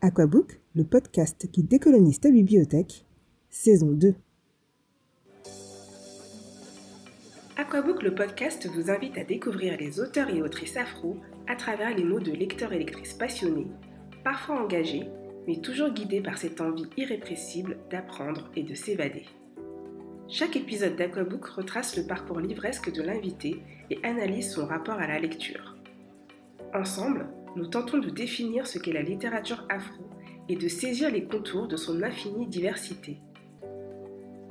Aquabook, le podcast qui décolonise ta bibliothèque, saison 2. Aquabook, le podcast, vous invite à découvrir les auteurs et autrices afro à travers les mots de lecteurs et lectrices passionnés, parfois engagés, mais toujours guidés par cette envie irrépressible d'apprendre et de s'évader. Chaque épisode d'Aquabook retrace le parcours livresque de l'invité et analyse son rapport à la lecture. Ensemble, nous tentons de définir ce qu'est la littérature afro et de saisir les contours de son infinie diversité.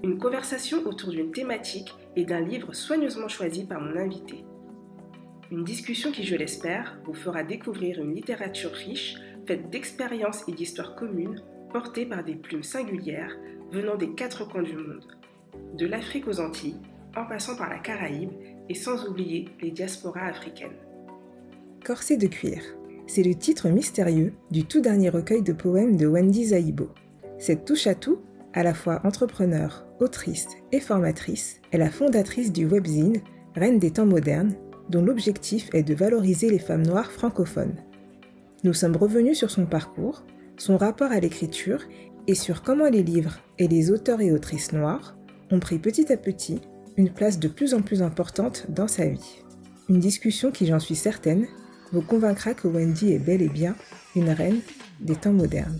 Une conversation autour d'une thématique et d'un livre soigneusement choisi par mon invité. Une discussion qui, je l'espère, vous fera découvrir une littérature riche, faite d'expériences et d'histoires communes, portées par des plumes singulières venant des quatre coins du monde, de l'Afrique aux Antilles, en passant par la Caraïbe et sans oublier les diasporas africaines. Corset de cuir, c'est le titre mystérieux du tout dernier recueil de poèmes de Wendy Zaibo. Cette touche à tout, à la fois entrepreneur, autrice et formatrice, est la fondatrice du webzine Reine des temps modernes, dont l'objectif est de valoriser les femmes noires francophones. Nous sommes revenus sur son parcours, son rapport à l'écriture et sur comment les livres et les auteurs et autrices noirs ont pris petit à petit une place de plus en plus importante dans sa vie. Une discussion qui, j'en suis certaine, vous convaincra que Wendy est bel et bien une reine des temps modernes.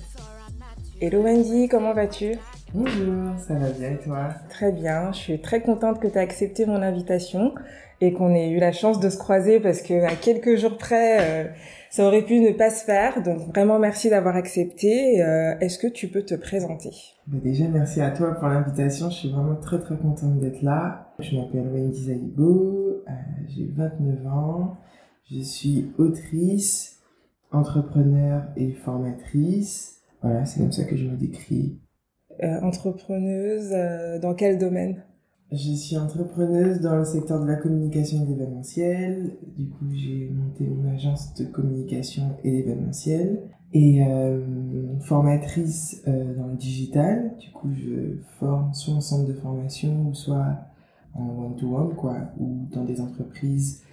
Hello Wendy, comment vas-tu? Bonjour, ça va bien et toi? Très bien, je suis très contente que tu aies accepté mon invitation et qu'on ait eu la chance de se croiser parce que à quelques jours près, euh, ça aurait pu ne pas se faire. Donc vraiment merci d'avoir accepté. Euh, est-ce que tu peux te présenter? Déjà merci à toi pour l'invitation. Je suis vraiment très très contente d'être là. Je m'appelle Wendy Zaibo, euh, j'ai 29 ans. Je suis autrice, entrepreneur et formatrice. Voilà, c'est comme ça que je me décris. Euh, entrepreneuse, euh, dans quel domaine? Je suis entrepreneuse dans le secteur de la communication et de l'événementiel. Du coup, j'ai monté une agence de communication et d'événementiel. Et euh, formatrice dans le digital. Du coup, je forme soit en centre de formation ou soit en one-to-one, quoi, ou dans des entreprises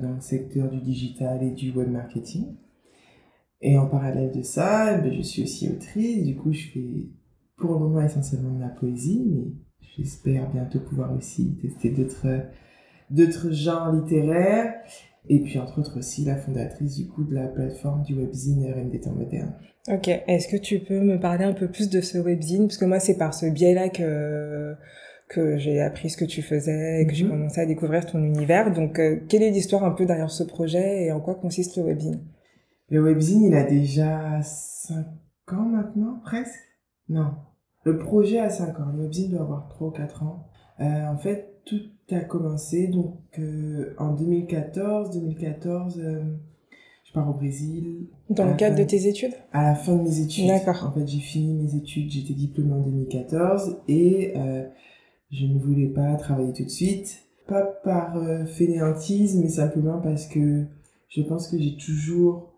dans le secteur du digital et du web marketing. Et en parallèle de ça, ben, je suis aussi autrice. Du coup, je fais pour le moment essentiellement de la poésie, mais j'espère bientôt pouvoir aussi tester d'autres d'autres genres littéraires. Et puis, entre autres aussi, la fondatrice du coup de la plateforme du webzine RN des temps modernes. Ok, est-ce que tu peux me parler un peu plus de ce webzine? Parce que moi, c'est par ce biais-là que que j'ai appris ce que tu faisais, que j'ai mhm. commencé à découvrir ton univers. Donc, euh, quelle est l'histoire un peu derrière ce projet et en quoi consiste le webzine? Le webzine, il a déjà 5 ans maintenant, presque? Non. Le projet a 5 ans. Le webzine doit avoir 3 ou 4 ans. Euh, en fait, tout a commencé donc euh, en 2014. 2014, je pars au Brésil. Dans le cadre de tes études? À la fin de mes études. D'accord. En fait, j'ai fini mes études, j'étais diplômée en 2014 et je ne voulais pas travailler tout de suite. Pas par euh, fainéantisme, mais simplement parce que je pense que j'ai toujours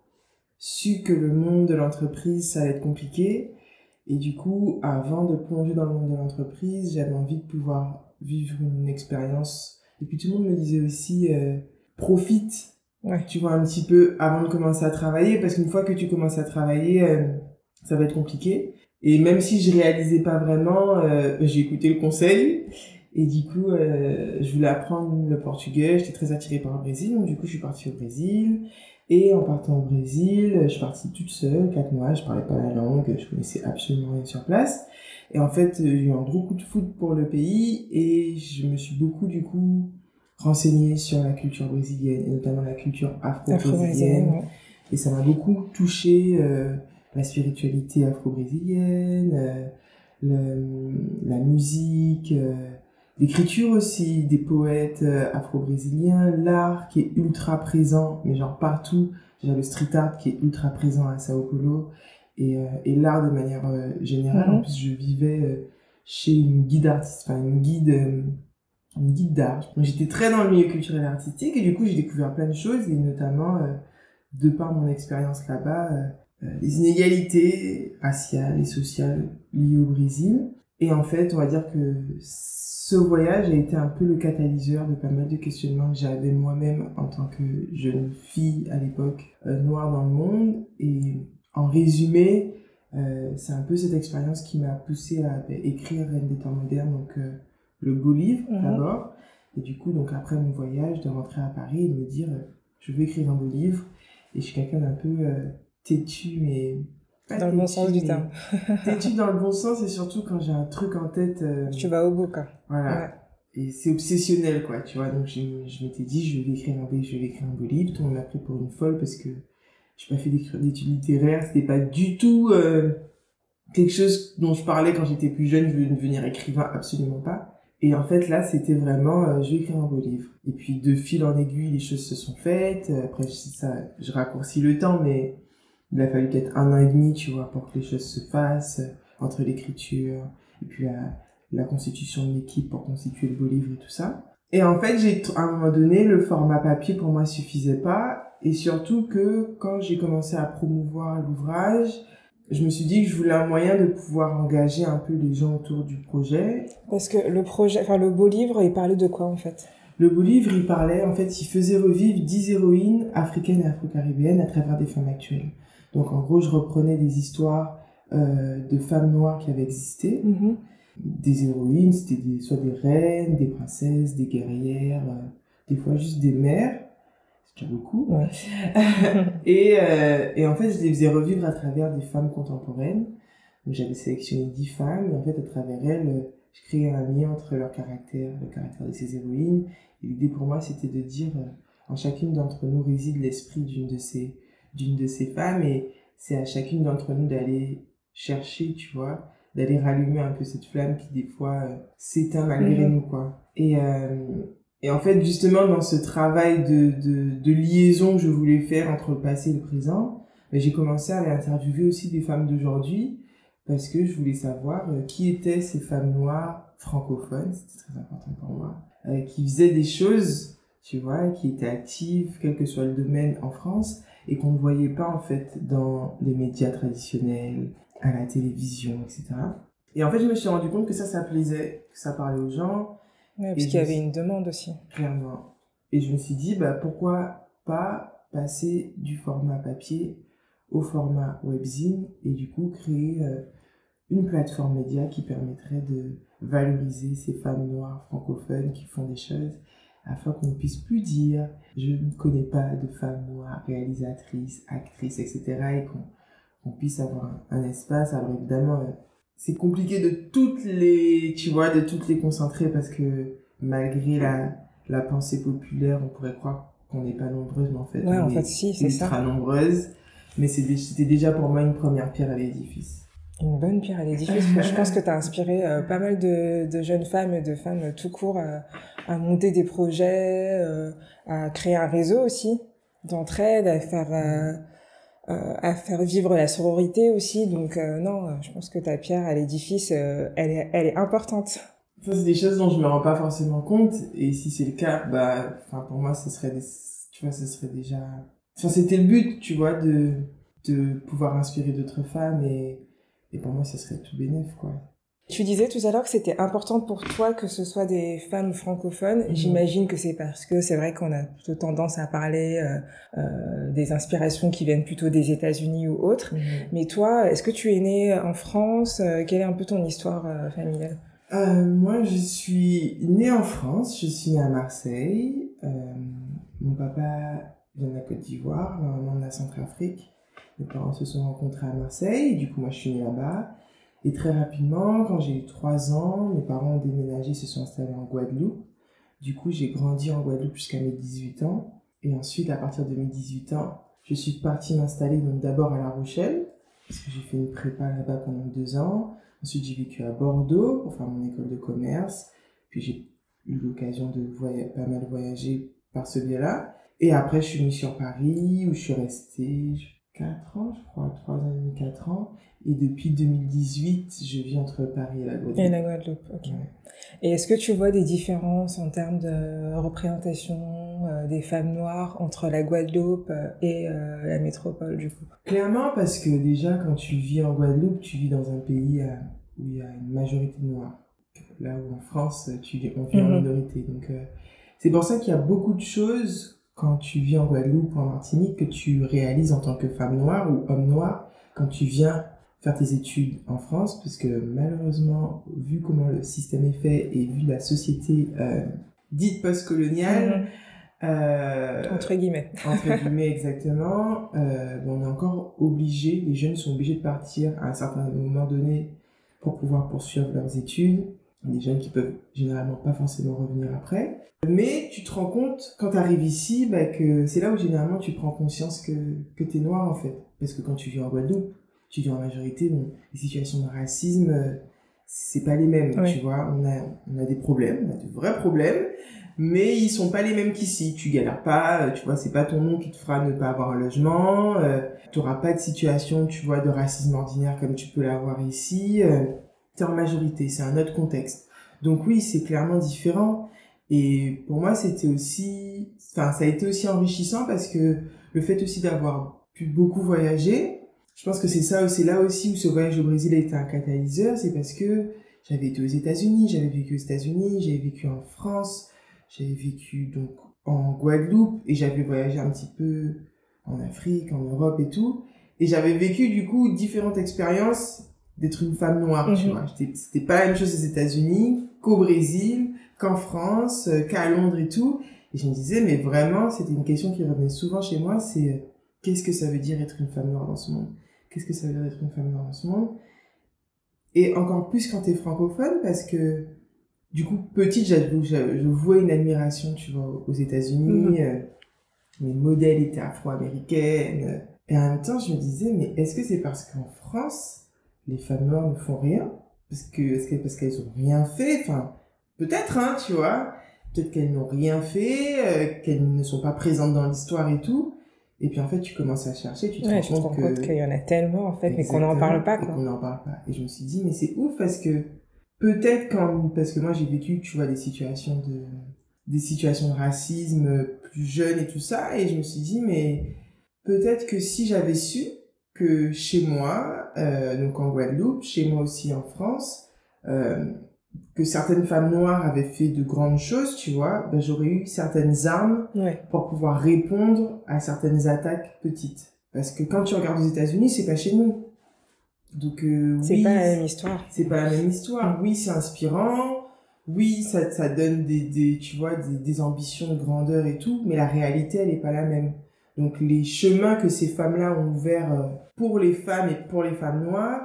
su que le monde de l'entreprise, ça allait être compliqué. Et du coup, avant de plonger dans le monde de l'entreprise, j'avais envie de pouvoir vivre une expérience. Et puis tout le monde me disait aussi, euh, profite, ouais. tu vois, un petit peu avant de commencer à travailler, parce qu'une fois que tu commences à travailler, euh, ça va être compliqué. Et même si je réalisais pas vraiment, euh, j'ai écouté le conseil. Et du coup, euh, je voulais apprendre le portugais. J'étais très attirée par le Brésil. Donc du coup, je suis partie au Brésil. Et en partant au Brésil, je suis partie toute seule, quatre mois. Je parlais pas la langue. Je connaissais absolument rien sur place. Et en fait, j'ai eu un gros coup de foot pour le pays. Et je me suis beaucoup, du coup, renseignée sur la culture brésilienne. Et notamment la culture afro-brésilienne. Et ça m'a beaucoup touchée. Euh, la spiritualité afro-brésilienne, euh, la musique, euh, l'écriture aussi des poètes euh, afro-brésiliens, l'art qui est ultra présent, mais genre partout, genre le street art qui est ultra présent à Sao Paulo, et, et l'art de manière générale. En plus, je vivais chez une guide artiste, enfin une guide une guide d'art. J'étais très dans le milieu culturel et artistique et du coup j'ai découvert plein de choses et notamment de par mon expérience là-bas, euh, les inégalités raciales et sociales liées au Brésil. Et en fait, on va dire que ce voyage a été un peu le catalyseur de pas mal de questionnements que j'avais moi-même en tant que jeune fille à l'époque euh, noire dans le monde. Et en résumé, euh, c'est un peu cette expérience qui m'a poussé à bah, écrire Reine des temps modernes, donc euh, le beau livre Mhm. d'abord. Et du coup, donc après mon voyage, de rentrer à Paris et de me dire, euh, je veux écrire un beau livre. Et je suis quelqu'un d'un peu euh, têtu, mais... pas Dans le bon sens du terme. têtu dans le bon sens, et surtout quand j'ai un truc en tête... euh, Tu vas au bout, quoi. voilà. Ouais. Et c'est obsessionnel, quoi, tu vois. Donc, je, je m'étais dit, je vais écrire un, beau- je vais écrire un beau livre. Tout le monde m'a pris pour une folle parce que j'ai pas fait d'études littéraires. C'était pas du tout euh, quelque chose dont je parlais quand j'étais plus jeune. Je veux devenir écrivain, absolument pas. Et en fait, là, c'était vraiment, euh, je vais écrire un beau livre. Et puis, de fil en aiguille, les choses se sont faites. Après, je, ça, je raccourcis le temps, mais il a fallu peut-être un an et demi, tu vois, pour que les choses se fassent, euh, entre l'écriture et puis la, la constitution de l'équipe pour constituer le beau livre et tout ça. Et en fait, j'ai, à un moment donné, le format papier pour moi suffisait pas. Et surtout que quand j'ai commencé à promouvoir l'ouvrage, je me suis dit que je voulais un moyen de pouvoir engager un peu les gens autour du projet. Parce que le projet, enfin, le beau livre, il parlait de quoi, en fait? Le beau livre, il parlait, en fait, il faisait revivre 10 héroïnes africaines et afro-caribéennes à travers des femmes actuelles. Donc, en gros, je reprenais des histoires euh, de femmes noires qui avaient existé. Mhm. Des héroïnes, c'était des, soit des reines, des princesses, des guerrières, euh, des fois juste des mères. C'est déjà beaucoup. Ouais. Et, euh, et en fait, je les faisais revivre à travers des femmes contemporaines. Donc, j'avais sélectionné 10 femmes, et en fait, à travers elles, je créais un lien entre leur caractère, le caractère de ces héroïnes. Et l'idée pour moi, c'était de dire, en chacune d'entre nous réside l'esprit d'une de ces, d'une de ces femmes, et c'est à chacune d'entre nous d'aller chercher, tu vois, d'aller rallumer un peu cette flamme qui, des fois, euh, s'éteint malgré Mhm. nous, quoi. Et, euh, et en fait, justement, dans ce travail de, de, de liaison que je voulais faire entre le passé et le présent, ben, j'ai commencé à aller interviewer aussi des femmes d'aujourd'hui parce que je voulais savoir euh, qui étaient ces femmes noires francophones, c'était très important pour moi, qui faisaient des choses, tu vois, qui étaient actives, quel que soit le domaine en France, et qu'on ne voyait pas en fait dans les médias traditionnels, à la télévision, etc. Et en fait, je me suis rendu compte que ça, ça plaisait, que ça parlait aux gens, Ouais, parce qu'il y avait une demande aussi. Clairement. Et je me suis dit, bah, pourquoi pas passer du format papier au format webzine et du coup créer euh, une plateforme média qui permettrait de valoriser ces femmes noires francophones qui font des choses afin qu'on ne puisse plus dire je ne connais pas de femmes noires réalisatrices, actrices, etc. et qu'on puisse avoir un, un espace. Alors évidemment, euh, c'est compliqué de toutes les, tu vois, de toutes les concentrer parce que malgré la, la pensée populaire, on pourrait croire qu'on n'est pas nombreuses, mais en fait, Ouais, on en est fait, si, c'est ça. ultra nombreuses. Mais c'était déjà pour moi une première pierre à l'édifice. Une bonne pierre à l'édifice. je pense que tu as inspiré euh, pas mal de, de jeunes femmes et de femmes tout court à, monter des projets, euh, à créer un réseau aussi d'entraide, à faire euh, à faire vivre la sororité aussi. Donc non, je pense que ta pierre à l'édifice, elle est elle est importante. Ça, c'est des choses dont je me rends pas forcément compte. Et si c'est le cas, bah, pour moi, ce serait tu vois, ce serait déjà, enfin, c'était le but, tu vois, de, de pouvoir inspirer d'autres femmes et pour moi, ce serait tout bénéf, quoi. Tu disais tout à l'heure que c'était important pour toi que ce soit des femmes francophones. Mhm. J'imagine que c'est parce que c'est vrai qu'on a plutôt tendance à parler euh, euh, des inspirations qui viennent plutôt des États-Unis ou autres. Mais toi, est-ce que tu es née en France? Euh, Quelle est un peu ton histoire euh, familiale? Moi, je suis née en France, je suis née à Marseille. Mon papa vient de la Côte d'Ivoire, ma maman de la Centrafrique. Mes parents se sont rencontrés à Marseille, du coup, moi, je suis née là-bas. Et très rapidement, quand j'ai eu 3 ans, mes parents ont déménagé, se sont installés en Guadeloupe. Du coup, j'ai grandi en Guadeloupe jusqu'à mes 18 ans. Et ensuite, à partir de mes 18 ans, je suis partie m'installer donc d'abord à La Rochelle, parce que j'ai fait une prépa là-bas pendant deux ans. Ensuite, j'ai vécu à Bordeaux pour faire mon école de commerce. Puis j'ai eu l'occasion de pas mal voyager par ce biais-là. Et après, je suis venue sur Paris, où je suis restée 4 ans, je crois, 3 ans et demi, 4 ans. Et depuis 2018, je vis entre Paris et la Guadeloupe. Et la Guadeloupe, ok. Ouais. Et est-ce que tu vois des différences en termes de représentation euh, des femmes noires entre la Guadeloupe euh, et euh, la métropole du coup? Clairement, parce que déjà, quand tu vis en Guadeloupe, tu vis dans un pays euh, où il y a une majorité de noirs. Là où en France, tu on vit en Mhm. minorité. Donc, c'est pour ça qu'il y a beaucoup de choses quand tu vis en Guadeloupe ou en Martinique que tu réalises en tant que femme noire ou homme noir quand tu viens faire tes études en France, parce que malheureusement, vu comment le système est fait et vu la société euh, dite postcoloniale, euh, entre guillemets. entre guillemets, exactement. Euh, on est encore obligé, les jeunes sont obligés de partir à un certain moment donné pour pouvoir poursuivre leurs études. Des jeunes qui peuvent généralement pas forcément revenir après. Mais tu te rends compte, quand tu arrives ici, bah, que c'est là où généralement tu prends conscience que, que tu es noir en fait. Parce que quand tu vis en Guadeloupe, tu vis en majorité, bon, les situations de racisme, c'est pas les mêmes, tu vois. On a, on a des problèmes, on a de vrais problèmes mais ils sont pas les mêmes qu'ici. Tu galères pas, euh, tu vois, c'est pas ton nom qui te fera ne pas avoir un logement, euh, tu auras pas de situation, tu vois, de racisme ordinaire comme tu peux l'avoir ici. Euh, en majorité, c'est un autre contexte. Donc oui, c'est clairement différent. Et pour moi, c'était aussi, enfin, ça a été aussi enrichissant parce que le fait aussi d'avoir pu beaucoup voyager, je pense que c'est ça, c'est là aussi où ce voyage au Brésil a été un catalyseur, c'est parce que j'avais été aux États-Unis, j'avais vécu aux États-Unis, j'avais vécu en France, j'avais vécu donc en Guadeloupe et j'avais voyagé un petit peu en Afrique, en Europe et tout. Et j'avais vécu du coup différentes expériences d'être une femme noire, tu mhm. vois. C'était pas la même chose aux États-Unis qu'au Brésil, qu'en France, euh, qu'à Londres et tout. Et je me disais, mais vraiment, c'était une question qui revenait souvent chez moi, c'est euh, qu'est-ce que ça veut dire être une femme noire dans ce monde? Qu'est-ce que ça veut dire être une femme noire dans ce monde? Et encore plus quand t'es francophone, parce que du coup, petite, je, je, vois une admiration, tu vois, aux États-Unis. Mhm. Euh, mes modèles étaient afro-américaines. Et en même temps, je me disais, mais est-ce que c'est parce qu'en France, les femmes noires ne font rien Parce que, est-ce que parce qu'elles ont rien fait Enfin, peut-être, hein, tu vois. Peut-être qu'elles n'ont rien fait, euh, qu'elles ne sont pas présentes dans l'histoire et tout. Et puis en fait, tu commences à chercher, tu te rends compte qu'il y en a tellement en fait, mais qu'on n'en parle pas. Quoi. qu'on n'en parle pas. Et je me suis dit, mais c'est ouf parce que peut-être quand parce que moi j'ai vécu tu vois des situations de des situations de racisme plus jeunes et tout ça et je me suis dit mais peut-être que si j'avais su que chez moi euh, donc en Guadeloupe chez moi aussi en France euh, que certaines femmes noires avaient fait de grandes choses tu vois ben, j'aurais eu certaines armes pour pouvoir répondre à certaines attaques petites parce que quand tu regardes aux États-Unis c'est pas chez nous donc euh, c'est pas la même histoire. C'est pas la même histoire. Oui, c'est inspirant. Oui, ça, ça donne des, des tu vois, des, des, ambitions de grandeur et tout, mais la réalité, elle est pas la même. Donc les chemins que ces femmes-là ont ouverts euh, pour les femmes et pour les femmes noires,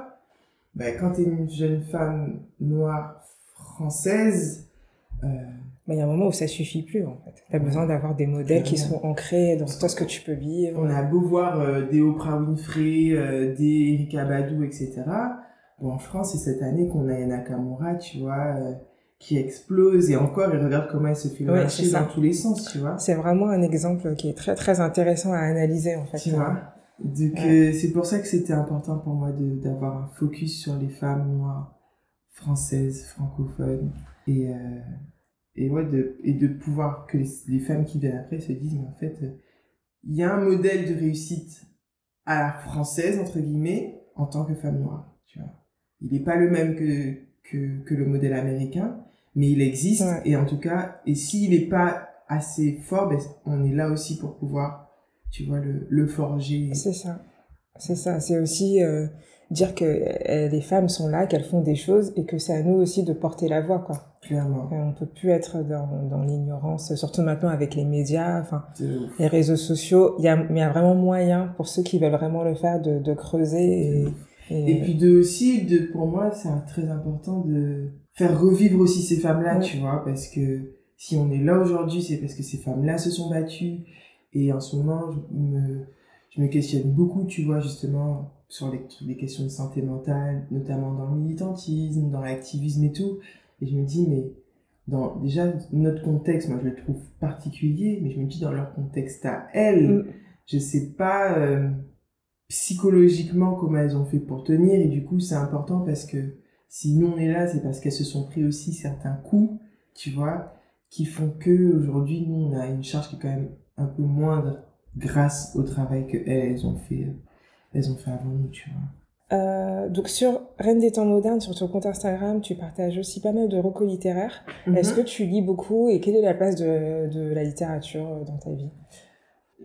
ben, quand tu es une jeune femme noire française, euh, il y a un moment où ça suffit plus, en fait. Tu as besoin d'avoir des modèles qui sont ancrés dans ce que tu peux vivre. On a beau voir euh, des Oprah Winfrey, euh, des Erika Badou, etc. Bon, en France, c'est cette année qu'on a Yana Nakamura, tu vois, qui explose. Et encore, et regarde comment elle se fait marcher dans tous les sens, tu vois. C'est vraiment un exemple qui est très, très intéressant à analyser, en fait. Tu vois Donc, euh, c'est pour ça que c'était important pour moi d'avoir un focus sur les femmes noires, françaises, francophones. Et et ouais de et de pouvoir que les, femmes qui viennent après se disent mais en fait il y a un modèle de réussite à la française entre guillemets en tant que femme noire tu vois il n'est pas le même que que que le modèle américain mais il existe et en tout cas et s'il n'est pas assez fort ben, on est là aussi pour pouvoir tu vois le le forger c'est ça c'est ça c'est aussi euh, dire que euh, les femmes sont là, qu'elles font des choses et que c'est à nous aussi de porter la voix, quoi. Clairement. On peut plus être dans, dans l'ignorance, surtout maintenant avec les médias, enfin, les réseaux sociaux. Il y a, y a vraiment moyen pour ceux qui veulent vraiment le faire de, de creuser et, et, puis de aussi, de, pour moi, c'est très important de faire revivre aussi ces femmes-là, tu vois, parce que si on est là aujourd'hui, c'est parce que ces femmes-là se sont battues. Et en ce moment, je me, je me questionne beaucoup, tu vois, justement, sur les, les questions de santé mentale, notamment dans le militantisme, dans l'activisme et tout. Et je me dis, mais dans déjà notre contexte, moi je le trouve particulier, mais je me dis dans leur contexte à elles, mm. je sais pas euh, psychologiquement comment elles ont fait pour tenir. Et du coup, c'est important parce que si nous on est là, c'est parce qu'elles se sont pris aussi certains coups, tu vois, qui font que aujourd'hui nous on a une charge qui est quand même un peu moindre grâce au travail que elles ont fait elles ont fait avant nous, tu vois. Euh, donc sur Reine des temps modernes, sur ton compte Instagram, tu partages aussi pas mal de recos littéraires. Mhm. Est-ce que tu lis beaucoup et quelle est la place de, de la littérature dans ta vie?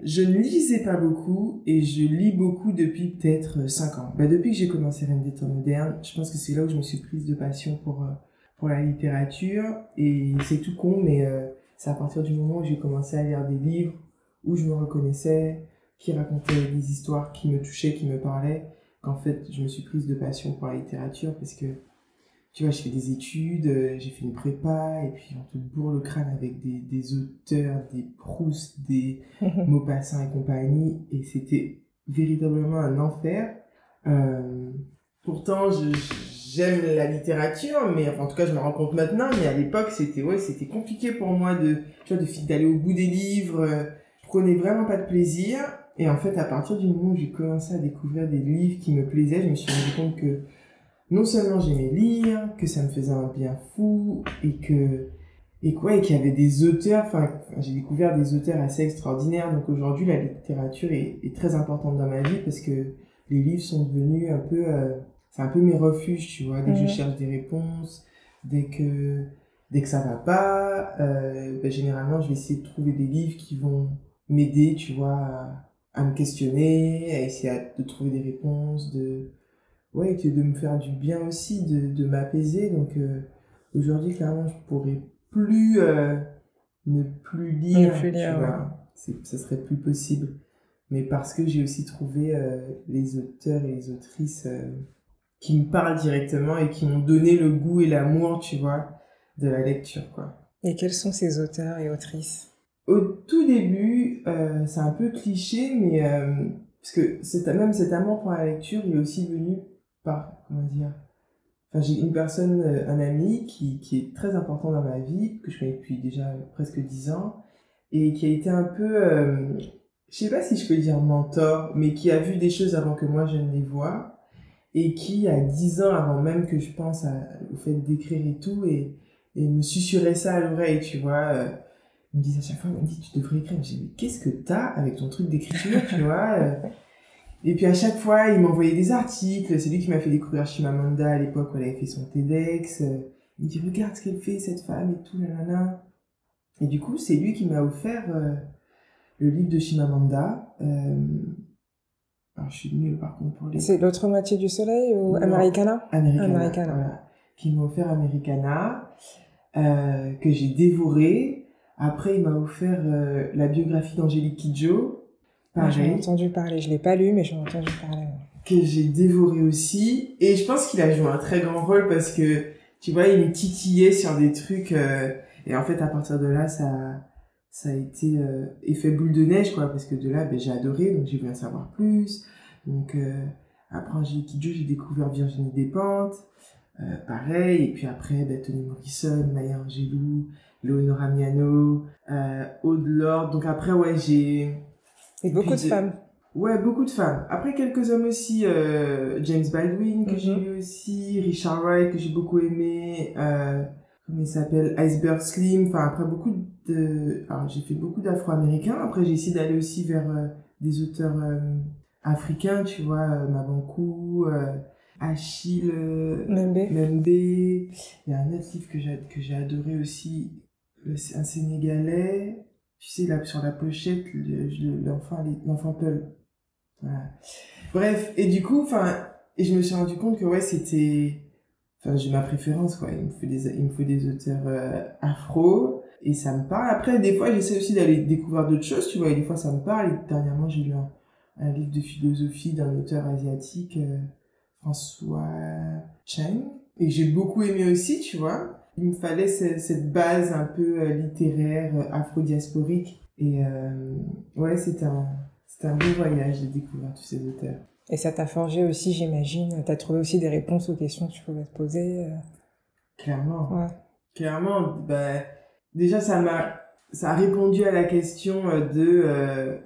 Je ne lisais pas beaucoup et je lis beaucoup depuis peut-être 5 ans. Bah, depuis que j'ai commencé Reine des temps modernes, je pense que c'est là où je me suis prise de passion pour, pour la littérature. Et c'est tout con, mais c'est à partir du moment où j'ai commencé à lire des livres où je me reconnaissais, qui racontaient des histoires qui me touchaient, qui me parlaient, qu'en fait, je me suis prise de passion pour la littérature parce que, tu vois, je fais des études, euh, j'ai fait une prépa, et puis on te bourre le crâne avec des, des auteurs, des Proust, des Maupassant et compagnie, et c'était véritablement un enfer. Euh, pourtant, j'aime la littérature, mais enfin, en tout cas, je me rends compte maintenant, mais à l'époque, c'était, ouais, c'était compliqué pour moi de, tu vois, d'aller au bout des livres, je prenais vraiment pas de plaisir, et en fait, à partir du moment où j'ai commencé à découvrir des livres qui me plaisaient, je me suis rendu compte que non seulement j'aimais lire, que ça me faisait un bien fou, et que et quoi, et qu'il y avait des auteurs, enfin, j'ai découvert des auteurs assez extraordinaires. Donc aujourd'hui, la littérature est, est, très importante dans ma vie parce que les livres sont devenus un peu, euh, c'est un peu mes refuges, tu vois. Dès que je cherche des réponses, dès que dès que ça va pas, euh, ben, généralement, je vais essayer de trouver des livres qui vont m'aider, tu vois, à, à me questionner, à essayer de trouver des réponses, de ouais, de me faire du bien aussi, de, de m'apaiser. Donc euh, aujourd'hui, clairement, je pourrais plus euh, ne plus lire, tu vois. Ça serait plus possible. Mais parce que j'ai aussi trouvé euh, les auteurs et les autrices qui me parlent directement et qui m'ont donné le goût et l'amour, tu vois, de la lecture, quoi. Et quels sont ces auteurs et autrices? Au tout début, c'est un peu cliché, mais parce que même cet amour pour la lecture, il est aussi venu par comment dire. Enfin, j'ai une personne, euh, un ami qui, qui est très important dans ma vie, que je connais depuis déjà presque dix ans, et qui a été un peu, euh, je sais pas si je peux dire mentor, mais qui a vu des choses avant que moi je ne les vois, et qui a dix ans avant même que je pense à, au fait d'écrire et tout, et, et me susurrait ça à l'oreille, tu vois euh, il me disait à chaque fois, il me dit, tu devrais écrire. Je dis, mais qu'est-ce que t'as avec ton truc d'écriture, tu vois euh? Et puis à chaque fois, il m'envoyait des articles. C'est lui qui m'a fait découvrir Chimamanda à l'époque où elle avait fait son TEDx. Il me dit, regarde ce qu'elle fait, cette femme et tout, nanana. Et du coup, c'est lui qui m'a offert euh, le livre de Chimamanda. Euh... Alors, je suis nulle par contre pour les. C'est l'autre moitié du soleil ou Americana? Americana. Americana. Voilà. Qui m'a offert Americana, euh, que j'ai dévoré. Après, il m'a offert euh, la biographie d'Angélique Kidjo. Ah, j'en ai entendu parler. Je l'ai pas lu, mais j'en ai entendu parler. Que j'ai dévoré aussi. Et je pense qu'il a joué un très grand rôle parce que, tu vois, il me titillait sur des trucs. Euh, et en fait, à partir de là, ça, ça a été euh, effet boule de neige, quoi. Parce que de là, ben, j'ai adoré, donc j'ai voulu en savoir plus. Donc, après Angélique Kidjo, j'ai découvert Virginie Despentes. pareil. Et puis après, ben, Tony Morrison, Maya Angelou. Léonora Miano, euh, Aude Lord. Donc après, ouais, j'ai... Et beaucoup de, femmes. Ouais, beaucoup de femmes. Après, quelques hommes aussi. Euh, James Baldwin, que j'ai mhm. lu aussi. Richard Wright, que j'ai beaucoup aimé. Euh, comment il s'appelle Iceberg Slim. Enfin, après, beaucoup de... Alors, j'ai fait beaucoup d'afro-américains. Après, j'ai essayé d'aller aussi vers euh, des auteurs africains, tu vois. Mabankou... Achille Membe. Membe. Il y a un autre livre que j'ai adoré aussi, un Sénégalais, tu sais, là, sur la pochette, l'enfant, l'enfant Peul. Voilà. Bref, et du coup, enfin, et je me suis rendu compte que, ouais, c'était, enfin, j'ai ma préférence, quoi. Il me faut des, il me faut des auteurs euh, afro, et ça me parle. Après, des fois, j'essaie aussi d'aller découvrir d'autres choses, tu vois, et des fois, ça me parle. Et dernièrement, j'ai lu un, livre de philosophie d'un auteur asiatique, euh, François Cheng, et j'ai beaucoup aimé aussi, tu vois il me fallait cette base un peu euh, littéraire, euh, afro-diasporique. Et euh, ouais, c'était un, un beau voyage de découvrir tous ces auteurs. Et ça t'a forgé aussi, j'imagine. T'as trouvé aussi des réponses aux questions que tu pouvais te poser. Clairement. Ouais. Clairement, bah, déjà, ça m'a, ça a répondu à la question de,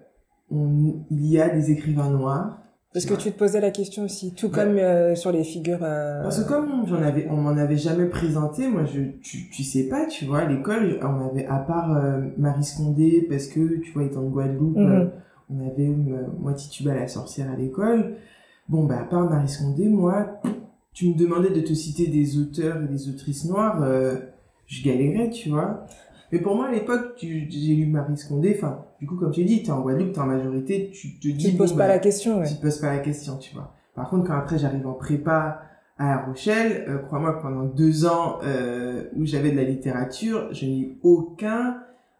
il y a des écrivains noirs. Parce que tu te posais la question aussi, tout comme euh, sur les figures. Euh... Parce que comme j'en avais, on m'en avait jamais présenté, moi je, tu, tu sais pas, tu vois, à l'école, on avait à part euh, Marie Scondé parce que tu vois, étant de Guadeloupe, mhm. on avait moi Tituba la sorcière à l'école. Bon bah à part Marie Scondé, moi, tu me demandais de te citer des auteurs et des autrices noires, je galérais, tu vois. Mais pour moi, à l'époque, j'ai lu Marie Scondé, enfin, du coup, comme tu dis, t'es en Guadeloupe, t'es en majorité, tu te dis... Tu poses pas bah, la question, ouais. Tu te poses pas la question, tu vois. Par contre, quand après j'arrive en prépa à La Rochelle, euh, crois-moi, pendant deux ans euh, où j'avais de la littérature, je n'ai eu aucun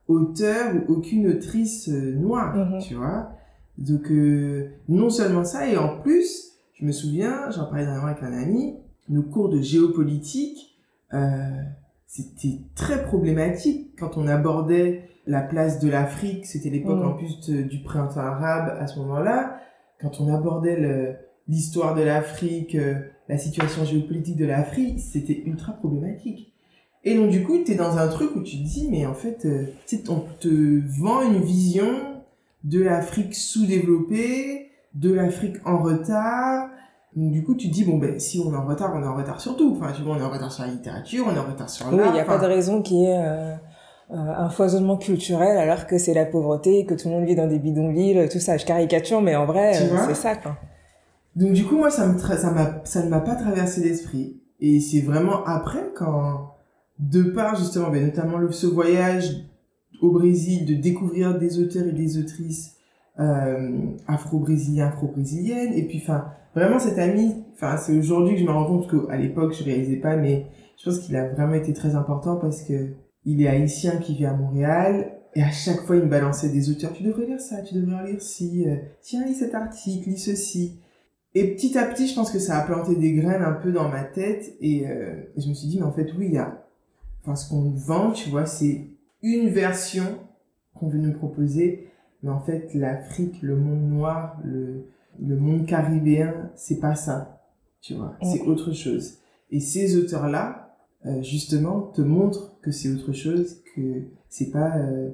auteur ou aucune autrice euh, noire, Mhm. tu vois. Donc, non seulement ça, et en plus, je me souviens, j'en parlais dernièrement avec un ami, nos cours de géopolitique, c'était très problématique quand on abordait la place de l'Afrique, c'était l'époque Mhm. en plus de- du printemps arabe à ce moment-là, quand on abordait l'histoire de l'Afrique, euh, la situation géopolitique de l'Afrique, c'était ultra problématique. Et donc du coup, tu es dans un truc où tu te dis, mais en fait, euh, on te vend une vision de l'Afrique sous-développée, de l'Afrique en retard. Donc du coup, tu te dis, bon, ben, si on est en retard, on est en retard sur tout. Enfin, tu vois, on est en retard sur la littérature, on est en retard sur Oui, l'art. il n'y a pas de raison ait euh, euh, un foisonnement culturel alors que c'est la pauvreté, que tout le monde vit dans des bidonvilles, tout ça. Je caricature, mais en vrai, euh, c'est ça, quoi. Donc du coup, moi, ça me ça ça ne m'a pas traversé l'esprit. Et c'est vraiment après, quand, de par justement, ben, notamment le, ce voyage au Brésil, de découvrir des auteurs et des autrices euh, afro-brésiliens, afro-brésiliennes, et puis enfin, vraiment cet ami, enfin, c'est aujourd'hui que je me rends compte qu'à l'époque, je réalisais pas, mais je pense qu'il a vraiment été très important parce que il est haïtien qui vit à Montréal, et à chaque fois, il me balançait des auteurs. Tu devrais lire ça, tu devrais lire ci, euh, tiens, lis cet article, lis ceci. Et petit à petit, je pense que ça a planté des graines un peu dans ma tête et, euh, et je me suis dit, mais en fait, oui, il y a, enfin, ce qu'on nous vend, tu vois, c'est une version qu'on veut nous proposer, mais en fait, l'Afrique, le monde noir, le, le monde caribéen, c'est pas ça, tu vois, c'est autre chose. Et ces auteurs-là, euh, justement, te montrent que c'est autre chose, que c'est pas euh,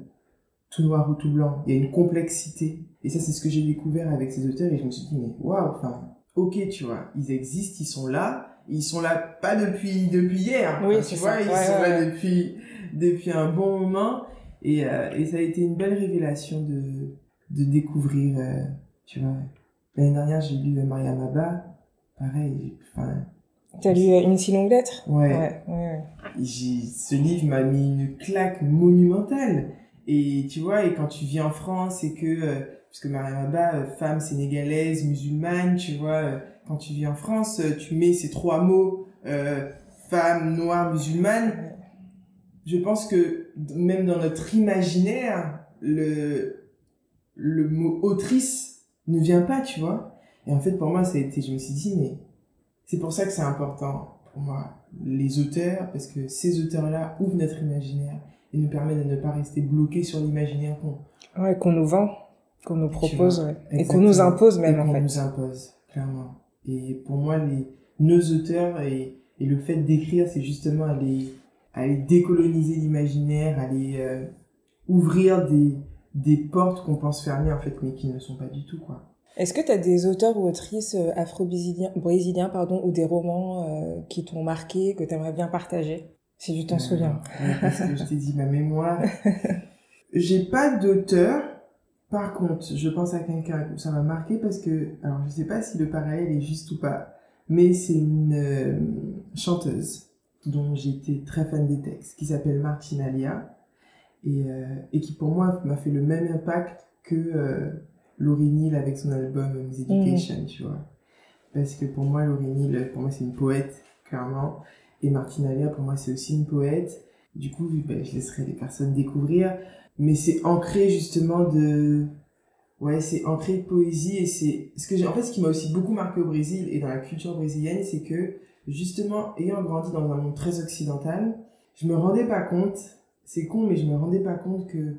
tout noir ou tout blanc. Il y a une complexité. Et ça, c'est ce que j'ai découvert avec ces auteurs et je me suis dit, mais waouh, enfin, ok, tu vois, ils existent, ils sont là, ils sont là pas depuis depuis hier, Oui, Enfin, tu vois, ça. ils Ouais, sont ouais, là ouais. depuis depuis un bon moment et euh, et ça a été une belle révélation de de découvrir, tu vois. L'année dernière, j'ai lu Mariam Abba, pareil, enfin, T'as lu euh, Une si longue lettre ouais, ouais, ouais. ce livre m'a mis une claque monumentale. Et tu vois et quand tu vis en France et que euh, parce que Mariam Abba euh, femme sénégalaise musulmane tu vois euh, quand tu vis en France euh, tu mets ces trois mots euh, femme noire musulmane. Je pense que même dans notre imaginaire le le mot autrice ne vient pas tu vois. Et en fait pour moi ça a été je me suis dit mais c'est pour ça que c'est important pour moi les auteurs parce que ces auteurs là ouvrent notre imaginaire et nous permettent de ne pas rester bloqués sur l'imaginaire qu'on Ouais, qu'on nous vend, qu'on nous propose, ouais. Et qu'on nous impose même, et en qu'on fait. nous impose clairement et pour moi les nos auteurs et, et le fait d'écrire c'est justement aller aller décoloniser l'imaginaire aller euh, ouvrir des des portes qu'on pense fermées en fait mais qui ne sont pas du tout quoi Est-ce que tu as des auteurs ou autrices euh, afro-brésiliens brésiliens, pardon, ou des romans euh, qui t'ont marqué, que tu aimerais bien partager Si tu t'en Euh, souviens. ouais, parce que je t'ai dit ma mémoire. J'ai pas d'auteur. Par contre, je pense à quelqu'un où ça m'a marqué parce que, alors je sais pas si le parallèle est juste ou pas, mais c'est une euh, chanteuse dont j'étais très fan des textes, qui s'appelle Martina Lia, et, euh, et qui pour moi m'a fait le même impact que euh, Laurie Neal avec son album Miss Education, tu vois. Parce que pour moi, Laurie Neal, pour moi c'est une poète, clairement. Et Martina Lia, pour moi, c'est aussi une poète. Du coup, ben, je laisserai les personnes découvrir. Mais c'est ancré justement de... Ouais, c'est ancré de poésie et c'est... Ce que j'ai... En fait, ce qui m'a aussi beaucoup marqué au Brésil et dans la culture brésilienne, c'est que, justement, ayant grandi dans un monde très occidental, je me rendais pas compte, c'est con, mais je me rendais pas compte que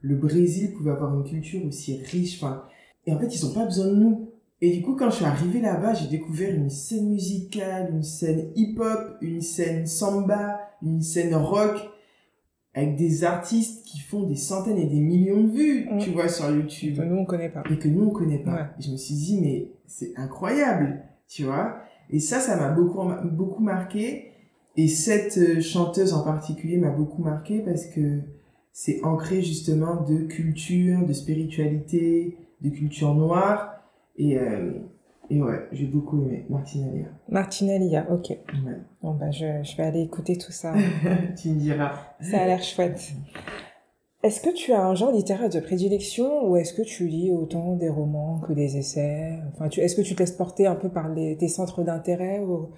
le Brésil pouvait avoir une culture aussi riche. Enfin, et en fait, ils ont pas besoin de nous. Et du coup, quand je suis arrivée là-bas, j'ai découvert une scène musicale, une scène hip-hop, une scène samba, une scène rock, avec des artistes qui font des centaines et des millions de vues, Mm. tu vois, sur YouTube. Que nous, on connaît pas. Et que nous, on connaît pas. Ouais. Et je me suis dit, mais c'est incroyable, tu vois. Et ça, ça m'a beaucoup, beaucoup marqué. Et cette euh, chanteuse en particulier m'a beaucoup marqué parce que c'est ancré justement de culture, de spiritualité, de culture noire. Et, euh, Et ouais, j'ai beaucoup aimé Martinalia. Martinalia, ok. Ouais. Bon, bah, je, je vais aller écouter tout ça. tu me diras. Ça a l'air chouette. Est-ce que tu as un genre littéraire de prédilection ou est-ce que tu lis autant des romans que des essais? Enfin, Est-ce que tu te laisses porter un peu par les, tes centres d'intérêt ou...